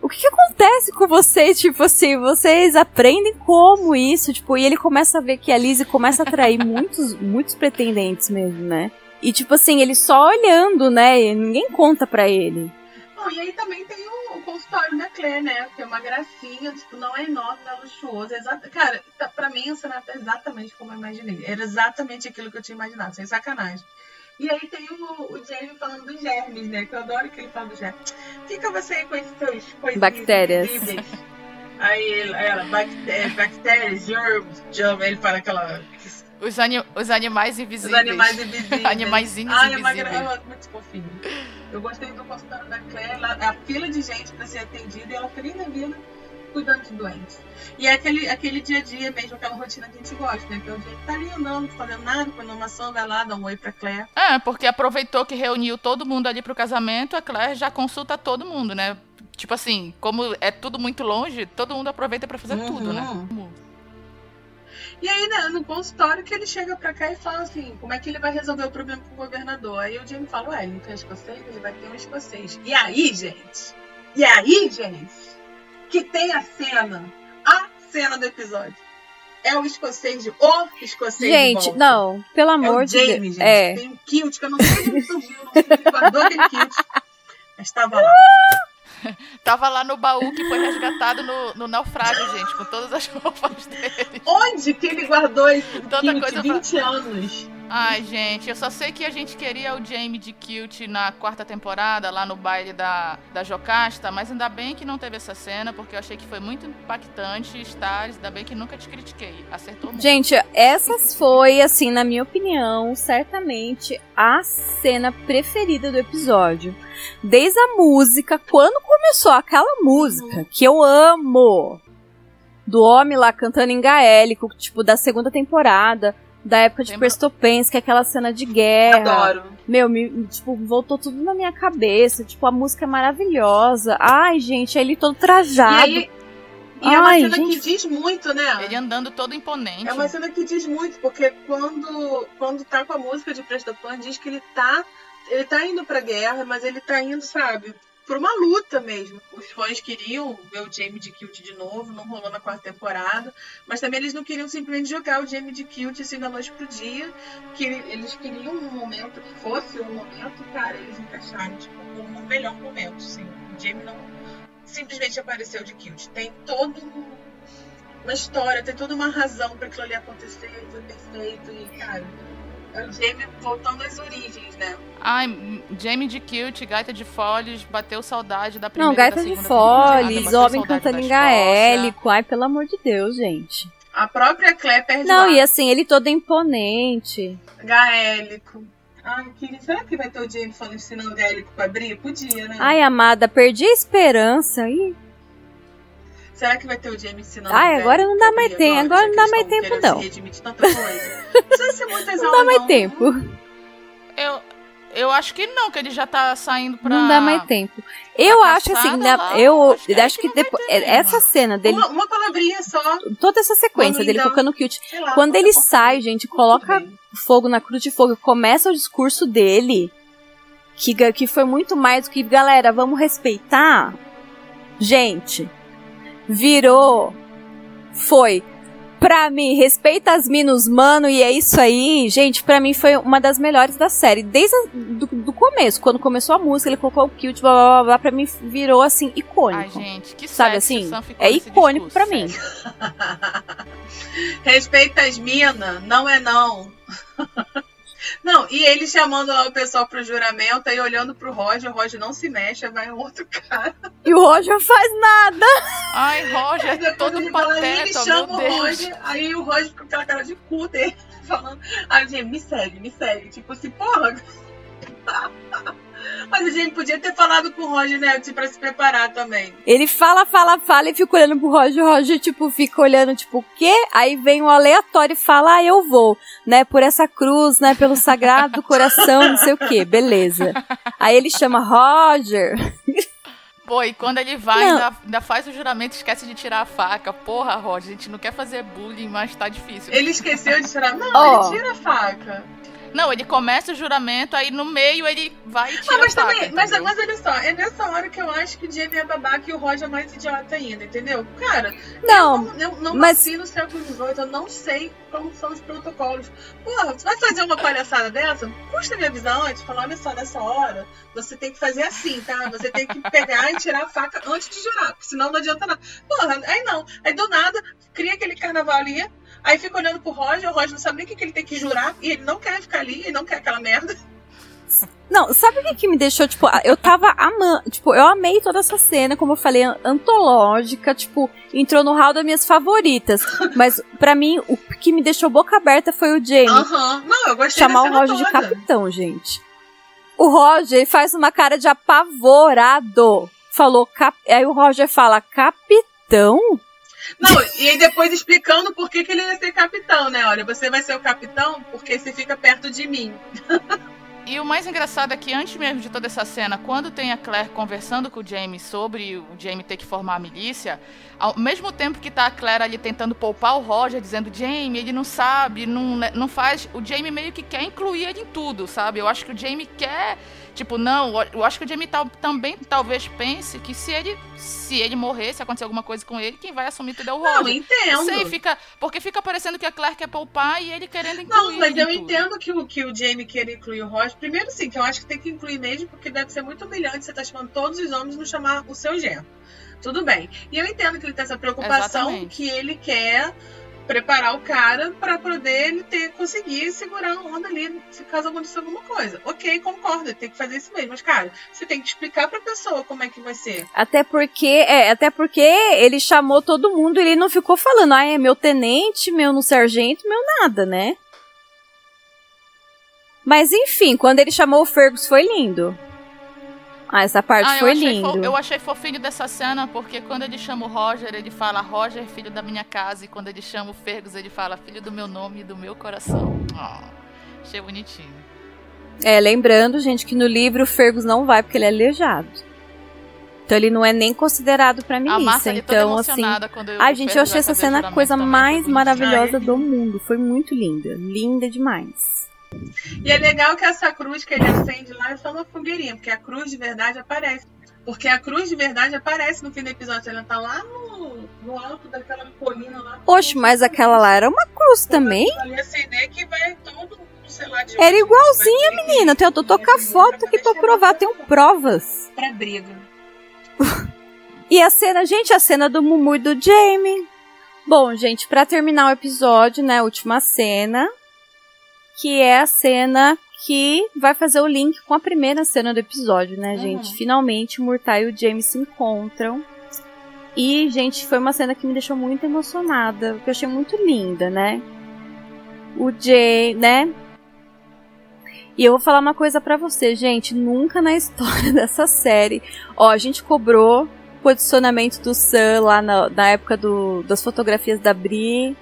o que, que acontece com vocês? Tipo assim, vocês aprendem como isso? Tipo, e ele começa a ver que a Lizzie começa a atrair muitos, muitos pretendentes mesmo, né? E tipo assim, ele só olhando, né? E ninguém conta pra ele. Bom, e aí também tem o, o consultório da Claire, né? Que é uma gracinha, tipo, não é enorme, não é luxuoso. É exata- Cara, tá, pra mim o cenário é exatamente como eu imaginei. Era exatamente aquilo que eu tinha imaginado, sem sacanagem. E aí tem o, o Jamie falando dos germes, né? Que eu adoro que ele fala dos germes. Fica você aí com esses seus coisinhas Bactérias. invisíveis. Aí ela, bactérias, bactérias, germs, germs. Ele fala aquela. Os, ani os animais Os invisíveis. animais invisíveis. Animaizinhos Ai, é uma invisíveis. gra- muito fofinho. Eu gostei do consultório da Claire, lá, a fila de gente pra ser atendida e ela feliz da vida cuidando de doentes. E é aquele, aquele dia a dia mesmo, aquela rotina que a gente gosta, né? Que é o dia que tá ali andando, fazendo nada, quando uma vai lá, dá um oi pra Claire. É, porque aproveitou que reuniu todo mundo ali pro casamento, a Claire já consulta todo mundo, né? Tipo assim, como é tudo muito longe, todo mundo aproveita pra fazer Uhum. tudo, né? E aí, né, no consultório, que ele chega pra cá e fala assim, como é que ele vai resolver o problema com o governador? Aí o Jamie fala, ué, ele não quer escocês? Ele vai ter um escocês. E aí, gente? E aí, gente? Que tem a cena, a cena do episódio. É o escocês de o escocês de Gente, volta. não, pelo É amor o de Jamie, Deus. gente. É. Tem um kilt que eu não sei de onde surgiu, não sei quem guardou aquele kilt. Mas tava lá. Tava lá no baú que foi resgatado no, no naufrágio, gente, com todas as roupas dele. Onde que ele guardou esse Tanta kilt? coisa pra- 20 anos. Ai, gente, eu só sei que a gente queria o Jamie de Kilt na quarta temporada, lá no baile da, da Jocasta, mas ainda bem que não teve essa cena, porque eu achei que foi muito impactante. Stars, ainda bem que nunca te critiquei. Acertou muito. Gente, essas foi, assim, na minha opinião, certamente a cena preferida do episódio. Desde a música, quando começou aquela música que eu amo. do homem lá cantando em gaélico, tipo, da segunda temporada, da época de Prestopens, que é aquela cena de guerra. Adoro. Meu, me, tipo, voltou tudo na minha cabeça. Tipo, a música é maravilhosa. Ai, gente, ele todo E trajado. aí. E é uma Ai, cena gente. que diz muito, né? Ele andando todo imponente. É uma cena que diz muito, porque quando, quando tá com a música de Prestapan, diz que ele tá. Ele tá indo pra guerra, mas ele tá indo, sabe, por uma luta mesmo. Os fãs queriam ver o Jamie de Kilt de novo, não rolou na quarta temporada. Mas também eles não queriam simplesmente jogar o Jamie de Kilt assim da noite pro dia. Que eles queriam um momento que fosse um momento, cara, eles encaixaram, tipo, o melhor momento, assim. O Jamie não simplesmente apareceu de Kilt. Tem todo um uma história, tem toda uma razão para aquilo ali acontecer, foi perfeito e, cara, é o Jamie voltando às origens, né? Ai, Jamie de Cute, Gaita de Folhas, bateu saudade da primeira Não, da gaita de foles, homem cantando em gaélico. Ai, pelo amor de Deus, gente. A própria Clé perde Não, lá, e assim, ele todo imponente. gaélico. Ai, será que vai ter o Jamie falando ensinando gaélico pra Bria? Podia, né? Ai, amada, perdi a esperança. Ih, Será que vai ter o Jamie ensinando Ai, agora não dá mais tempo, agora não dá mais tempo, não. se redimir de tanta coisa? Não muitas dá mais tempo. Eu, eu acho que não, que ele já tá saindo pra. Não dá mais tempo. Eu acho assim, lá, eu acho que aí acho que depois, ter essa cena dele, Uma, uma palavrinha só. toda essa sequência Quando dele ainda- tocando cute, lá, quando qualquer ele sai, gente, coloca fogo na cruz de fogo, e começa o discurso dele, que, que foi muito mais do que, galera, vamos respeitar. Gente, virou, foi, pra mim, respeita as minas, mano, e é isso aí. Gente, pra mim foi uma das melhores da série, desde a, do, do começo, quando começou a música, ele colocou o cute, blá, blá, blá, blá, pra mim virou, assim, icônico. Ai, gente, que Sabe assim? É icônico discurso, pra mim. Respeita as minas, não é não. Não, e ele chamando lá o pessoal pro juramento, aí olhando pro Roger, o Roger não se mexe, vai um outro cara. E o Roger faz nada. Ai, Aí Roger, depois todo ele, ele pateta, meu chama o Deus. Roger, aí o Roger com aquela cara de cu dele, falando, aí o Jamie, me segue, me segue. Tipo assim, porra. Mas o Jamie podia ter falado com o Roger, né, tipo, pra se preparar também. Ele fala, fala, fala e fica olhando pro Roger. O Roger, tipo, fica olhando, tipo, o quê? Aí vem um aleatório e fala, ah, eu vou, né, por essa cruz, né, pelo sagrado coração, não sei o quê, beleza. Aí ele chama Roger. Pô, e quando ele vai, ainda, ainda faz o juramento, esquece de tirar a faca. Porra, Roger, a gente não quer fazer bullying, mas tá difícil. Ele esqueceu de tirar. Não, Ó. ele tira a faca. Não, ele começa o juramento, aí no meio ele vai e tira Ah, mas a faca. também, mas, mas olha só, é nessa hora que eu acho que o Jamie é babaca e o Roger é mais idiota ainda, entendeu? Cara, Não, eu não, eu não mas- nasci no século XVIII, eu não sei como são os protocolos. Porra, você vai fazer uma palhaçada dessa? Custa me avisar antes, falar, olha só, nessa hora, você tem que fazer assim, tá? Você tem que pegar e tirar a faca antes de jurar, porque senão não adianta nada. Porra, aí não. Aí do nada, cria aquele carnaval ali, aí fica olhando pro Roger, o Roger não sabe nem o que, que ele tem que jurar, e ele não quer ficar ali, ele não quer aquela merda. Não, sabe o que, que me deixou, tipo, eu tava amando, tipo, eu amei toda essa cena, como eu falei, an- antológica, tipo, entrou no hall das minhas favoritas. Mas, pra mim, o que me deixou boca aberta foi o Jamie. Aham. Não, eu gostei chamar o Roger de toda. capitão, gente. O Roger faz uma cara de apavorado. Falou, cap... aí o Roger fala, capitão? Não, e aí depois explicando por que, que ele ia ser capitão, né? Olha, você vai ser o capitão porque você fica perto de mim. E o mais engraçado é que antes mesmo de toda essa cena, quando tem a Claire conversando com o Jamie sobre o Jamie ter que formar a milícia, ao mesmo tempo que tá a Claire ali tentando poupar o Roger, dizendo, Jamie, ele não sabe, não, né, não faz. O Jamie meio que quer incluir ele em tudo, sabe? Eu acho que o Jamie quer. Tipo, não, eu acho que o Jamie tal- também talvez pense que se ele, se ele morrer, se acontecer alguma coisa com ele, quem vai assumir tudo é o Não, Roger. entendo. Sei, fica, porque fica parecendo que a Claire quer poupar e ele querendo incluir. Não, mas eu entendo que o, que o Jamie queira incluir o Roger. Primeiro, sim, que eu acho que tem que incluir mesmo, porque deve ser muito humilhante você tá chamando todos os homens e não chamar o seu genro. Tudo bem. E eu entendo que ele tem essa preocupação Exatamente. que ele quer preparar o cara pra poder ele ter, conseguir segurar a onda ali se caso aconteça alguma coisa. Ok, concordo, tem que fazer isso mesmo. Mas, cara, você tem que explicar pra pessoa como é que vai ser. Até porque, é, até porque ele chamou todo mundo e ele não ficou falando, ah, é meu tenente, meu no sargento, meu nada, né? Mas enfim, quando ele chamou o Fergus foi lindo. Ah, essa parte Ah, eu foi fo- eu achei fofinho dessa cena, porque quando ele chama o Roger, ele fala Roger, filho da minha casa, e quando ele chama o Fergus, ele fala filho do meu nome e do meu coração. Ah, achei bonitinho. É, lembrando, gente, que no livro o Fergus não vai porque ele é aleijado. Então ele não é nem considerado pra A milícia. Ali toda Então, assim. quando Ai, gente, eu achei essa cena a coisa mais maravilhosa do mundo. Foi muito linda. Linda demais. E é legal que essa cruz que ele acende lá é só uma fogueirinha, porque a cruz de verdade aparece. Porque a cruz de verdade aparece no fim do episódio. Ela tá lá no, no alto daquela colina lá. Oxe, mas aquela lá era uma cruz também? Acender que vai todo, sei lá, Era igualzinha, menina. Eu tô, a foto aqui pra provar. Tenho provas. Pra briga. E a cena, gente, a cena do Mumu e do Jamie. Bom, gente, pra terminar o episódio, né, última cena, que é a cena que vai fazer o link com a primeira cena do episódio, né, Uhum. gente? Finalmente o Murtai e o Jamie se encontram. E, gente, foi uma cena que me deixou muito emocionada, que eu achei muito linda, né? O Jay, né? E eu vou falar uma coisa pra você, gente, nunca na história dessa série, ó, a gente cobrou posicionamento do Sam lá na, na época do, das fotografias da Bri.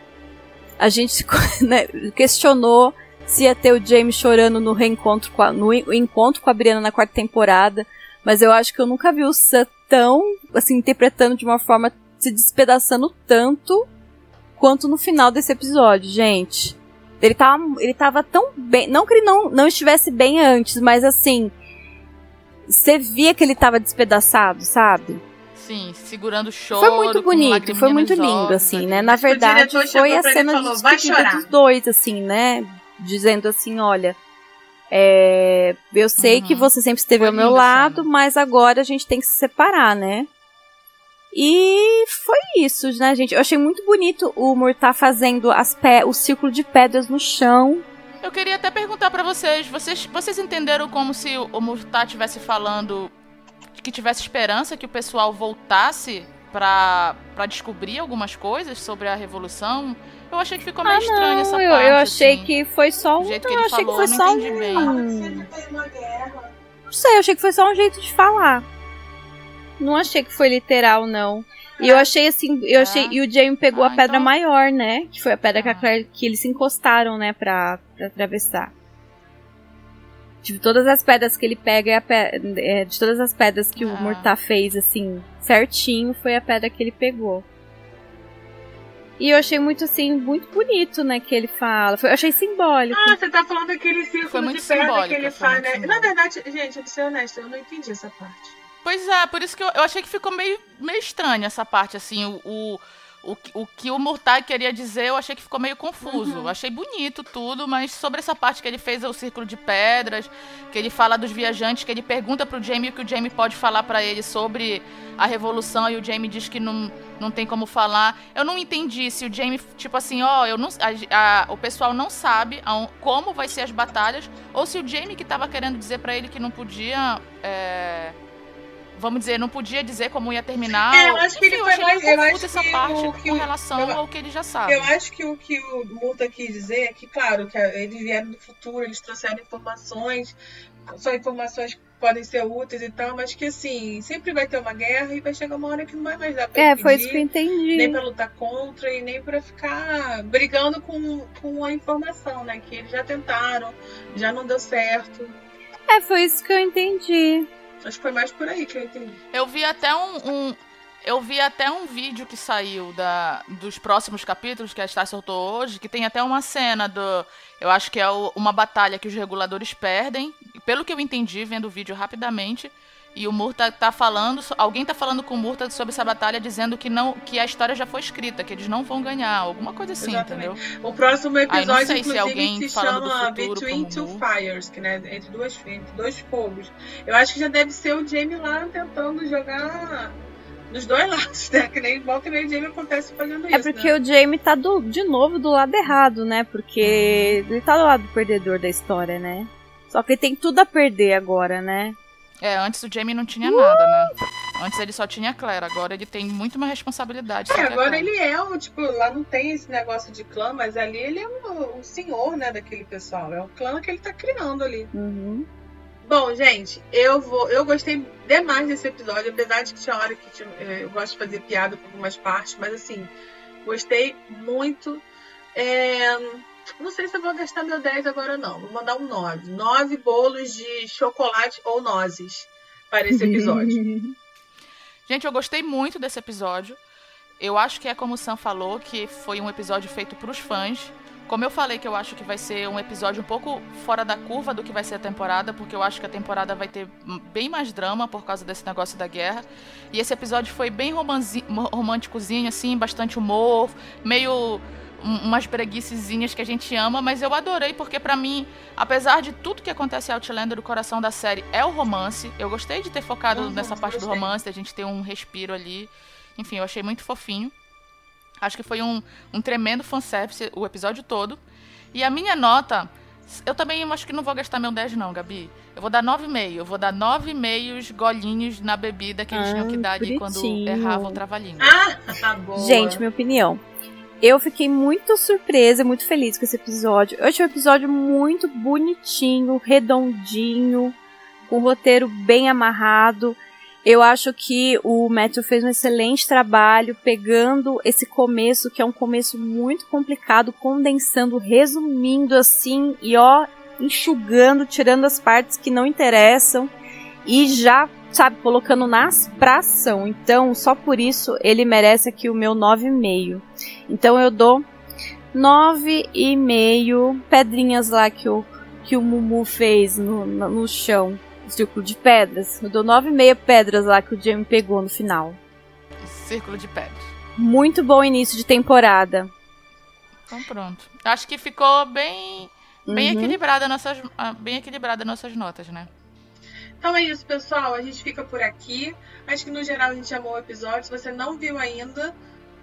A gente né, questionou se ia ter o James chorando no reencontro com a, no en- encontro com a Brianna na quarta temporada. Mas eu acho que eu nunca vi o Sam tão, assim, interpretando de uma forma, se despedaçando tanto quanto no final desse episódio, gente. Ele tava, ele tava tão bem. Não que ele não, não estivesse bem antes, mas assim. Você via que ele tava despedaçado, sabe? Sim, segurando o choro. Foi muito bonito, foi muito lindo, olhos, assim, né? Na verdade, foi a cena de falou, "Vai despedida chorar." dos dois, assim, né? Dizendo assim, olha, é, eu sei Uhum. que você sempre esteve Foi ao meu lado, mas agora a gente tem que se separar, né? E foi isso, né, gente? Eu achei muito bonito o Murtar fazendo as pé, o círculo de pedras no chão. Eu queria até perguntar pra vocês, vocês, vocês entenderam como se o Murtar estivesse falando que tivesse esperança que o pessoal voltasse pra descobrir algumas coisas sobre a revolução? Eu achei que ficou meio estranho essa Ah, eu, parte. eu achei assim. que foi só um. Jeito que eu ele achei falou, que eu foi não só um. bem. Não sei, eu achei que foi só um jeito de falar. Não achei que foi literal, não. E eu achei assim, eu Ah. achei. E o Jamie pegou Ah, a pedra então- maior, né? Que foi a pedra que, a Ah. Claire- que eles se encostaram, né, pra, pra atravessar. De todas as pedras que ele pega, é a pe- é, de todas as pedras que o Ah. Murtar fez, assim, certinho, foi a pedra que ele pegou. E eu achei muito, assim, muito bonito, né, que ele fala. Foi- eu achei simbólico. Ah, você tá falando daquele Foi círculo muito de pedra que ele foi faz, muito né? Na verdade, gente, pra ser honesta, eu não entendi essa parte. Pois é, por isso que eu, eu achei que ficou meio, meio estranho essa parte, assim, o, o, o, que- o que o Murtai queria dizer, eu achei que ficou meio confuso. Uhum. Achei bonito tudo, mas sobre essa parte que ele fez o círculo de pedras, que ele fala dos viajantes, que ele pergunta pro Jamie o que o Jamie pode falar pra ele sobre a revolução e o Jamie diz que não, não tem como falar. Eu não entendi se o Jamie, tipo assim, ó, eu não, a- a- o pessoal não sabe aon- como vai ser as batalhas, ou se o Jamie que tava querendo dizer pra ele que não podia. é, Vamos dizer, não podia dizer como ia terminar. É, eu ou- acho que ele Enfim, foi mais- eu acho essa que parte o- que com o- relação eu- ao que ele já sabe. Eu acho que o que o Murta quis dizer é que, claro, que eles vieram do futuro, eles trouxeram informações, são informações que podem ser úteis e tal, mas que assim, sempre vai ter uma guerra e vai chegar uma hora que não vai mais dar pra É, impedir, foi isso que eu entendi. nem pra lutar contra e nem pra ficar brigando com, com a informação, né? Que eles já tentaram, já não deu certo. É, foi isso que eu entendi. Acho que foi mais por aí que eu entendi. Eu vi até um, um- eu vi até um vídeo que saiu da, dos próximos capítulos que a Star soltou hoje, que tem até uma cena do, eu acho que é o- uma batalha que os reguladores perdem, pelo que eu entendi vendo o vídeo rapidamente. E o Murta tá falando, alguém tá falando com o Murta sobre essa batalha dizendo que não, que a história já foi escrita, que eles não vão ganhar, alguma coisa assim, Exatamente. entendeu? O próximo Ai, não episódio, sei se inclusive, alguém se chama futuro Between Two. Fires, que né, entre duas entre dois fogos. Eu acho que já deve ser o Jamie lá tentando jogar dos dois lados, né? Que nem igual que nem o Jamie acontece fazendo É isso. porque né? o Jamie tá do, de novo do lado errado, né? Porque ele tá do lado perdedor da história, né? Só que ele tem tudo a perder agora, né? É, antes o Jamie não tinha nada, né? Antes ele só tinha a Claire, agora ele tem muito mais responsabilidade. É, agora ele é o, tipo, lá não tem esse negócio de clã, mas ali ele é o, o senhor, né, daquele pessoal. É o clã que ele tá criando ali. Uhum. Bom, gente, eu vou. Eu gostei demais desse episódio, apesar de que tinha hora que tinha, é, eu gosto de fazer piada com algumas partes, mas assim, gostei muito. É, não sei se eu vou gastar meu 10 agora, não. Vou mandar um 9. 9 bolos de chocolate ou nozes para esse episódio. Gente, eu gostei muito desse episódio. Eu acho que é como o Sam falou, que foi um episódio feito para os fãs. Como eu falei que eu acho que vai ser um episódio um pouco fora da curva do que vai ser a temporada, porque eu acho que a temporada vai ter bem mais drama por causa desse negócio da guerra. E esse episódio foi bem românticozinho, assim, bastante humor, meio umas preguiçezinhas que a gente ama, mas eu adorei porque para mim, apesar de tudo que acontece em Outlander, o coração da série é o romance. Eu gostei de ter focado uhum, nessa parte gostei. do romance, da gente ter um respiro ali. Enfim, eu achei muito fofinho. Acho que foi um, um tremendo fanservice o episódio todo. E a minha nota, eu também acho que não vou gastar meu 10 não, Gabi. Eu vou dar 9,5. Eu vou dar 9,5 golinhos na bebida que eles ah, tinham que dar ali quando errava o trabalhinho. Ah, tá boa. Gente, minha opinião. Eu fiquei muito surpresa, muito feliz com esse episódio. Eu achei um episódio muito bonitinho, redondinho, com um roteiro bem amarrado. Eu acho que o Matthew fez um excelente trabalho pegando esse começo, que é um começo muito complicado, condensando, resumindo assim e ó, enxugando, tirando as partes que não interessam e já, sabe, colocando nas pra ação. Então, só por isso ele merece aqui o meu 9,5. Então eu dou 9,5 pedrinhas lá que o, que o Mumu fez no, no, no chão círculo de pedras. Eu dou nove e meia pedras lá que o Jamie pegou no final. Círculo de pedras. Muito bom início de temporada. Então pronto. Acho que ficou bem bem uhum. equilibrada nossas ah, bem equilibrada nossas notas, né? Então é isso, pessoal. A gente fica por aqui. Acho que no geral a gente amou o episódio. Se você não viu ainda,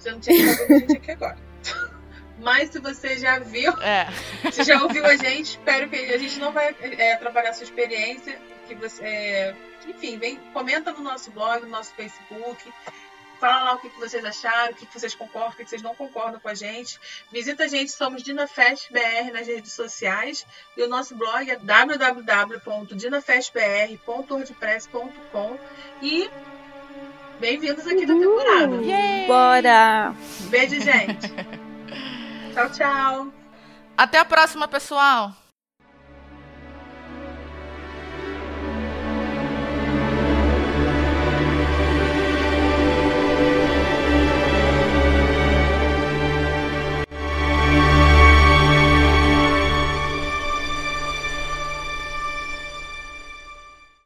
você não tinha que aqui agora. Mas se você já viu, é. se já ouviu a gente, espero que a gente não vai é, atrapalhar a sua experiência que você. É, enfim, vem, comenta no nosso blog, no nosso Facebook. Fala lá o que, que vocês acharam, o que, que vocês concordam, o que, que vocês não concordam com a gente. Visita a gente, somos DinaFestBR nas redes sociais. E o nosso blog é www.dinafestbr.wordpress.com. E bem-vindos aqui na temporada. Yay! Bora! Beijo, gente. tchau, tchau. Até a próxima, pessoal.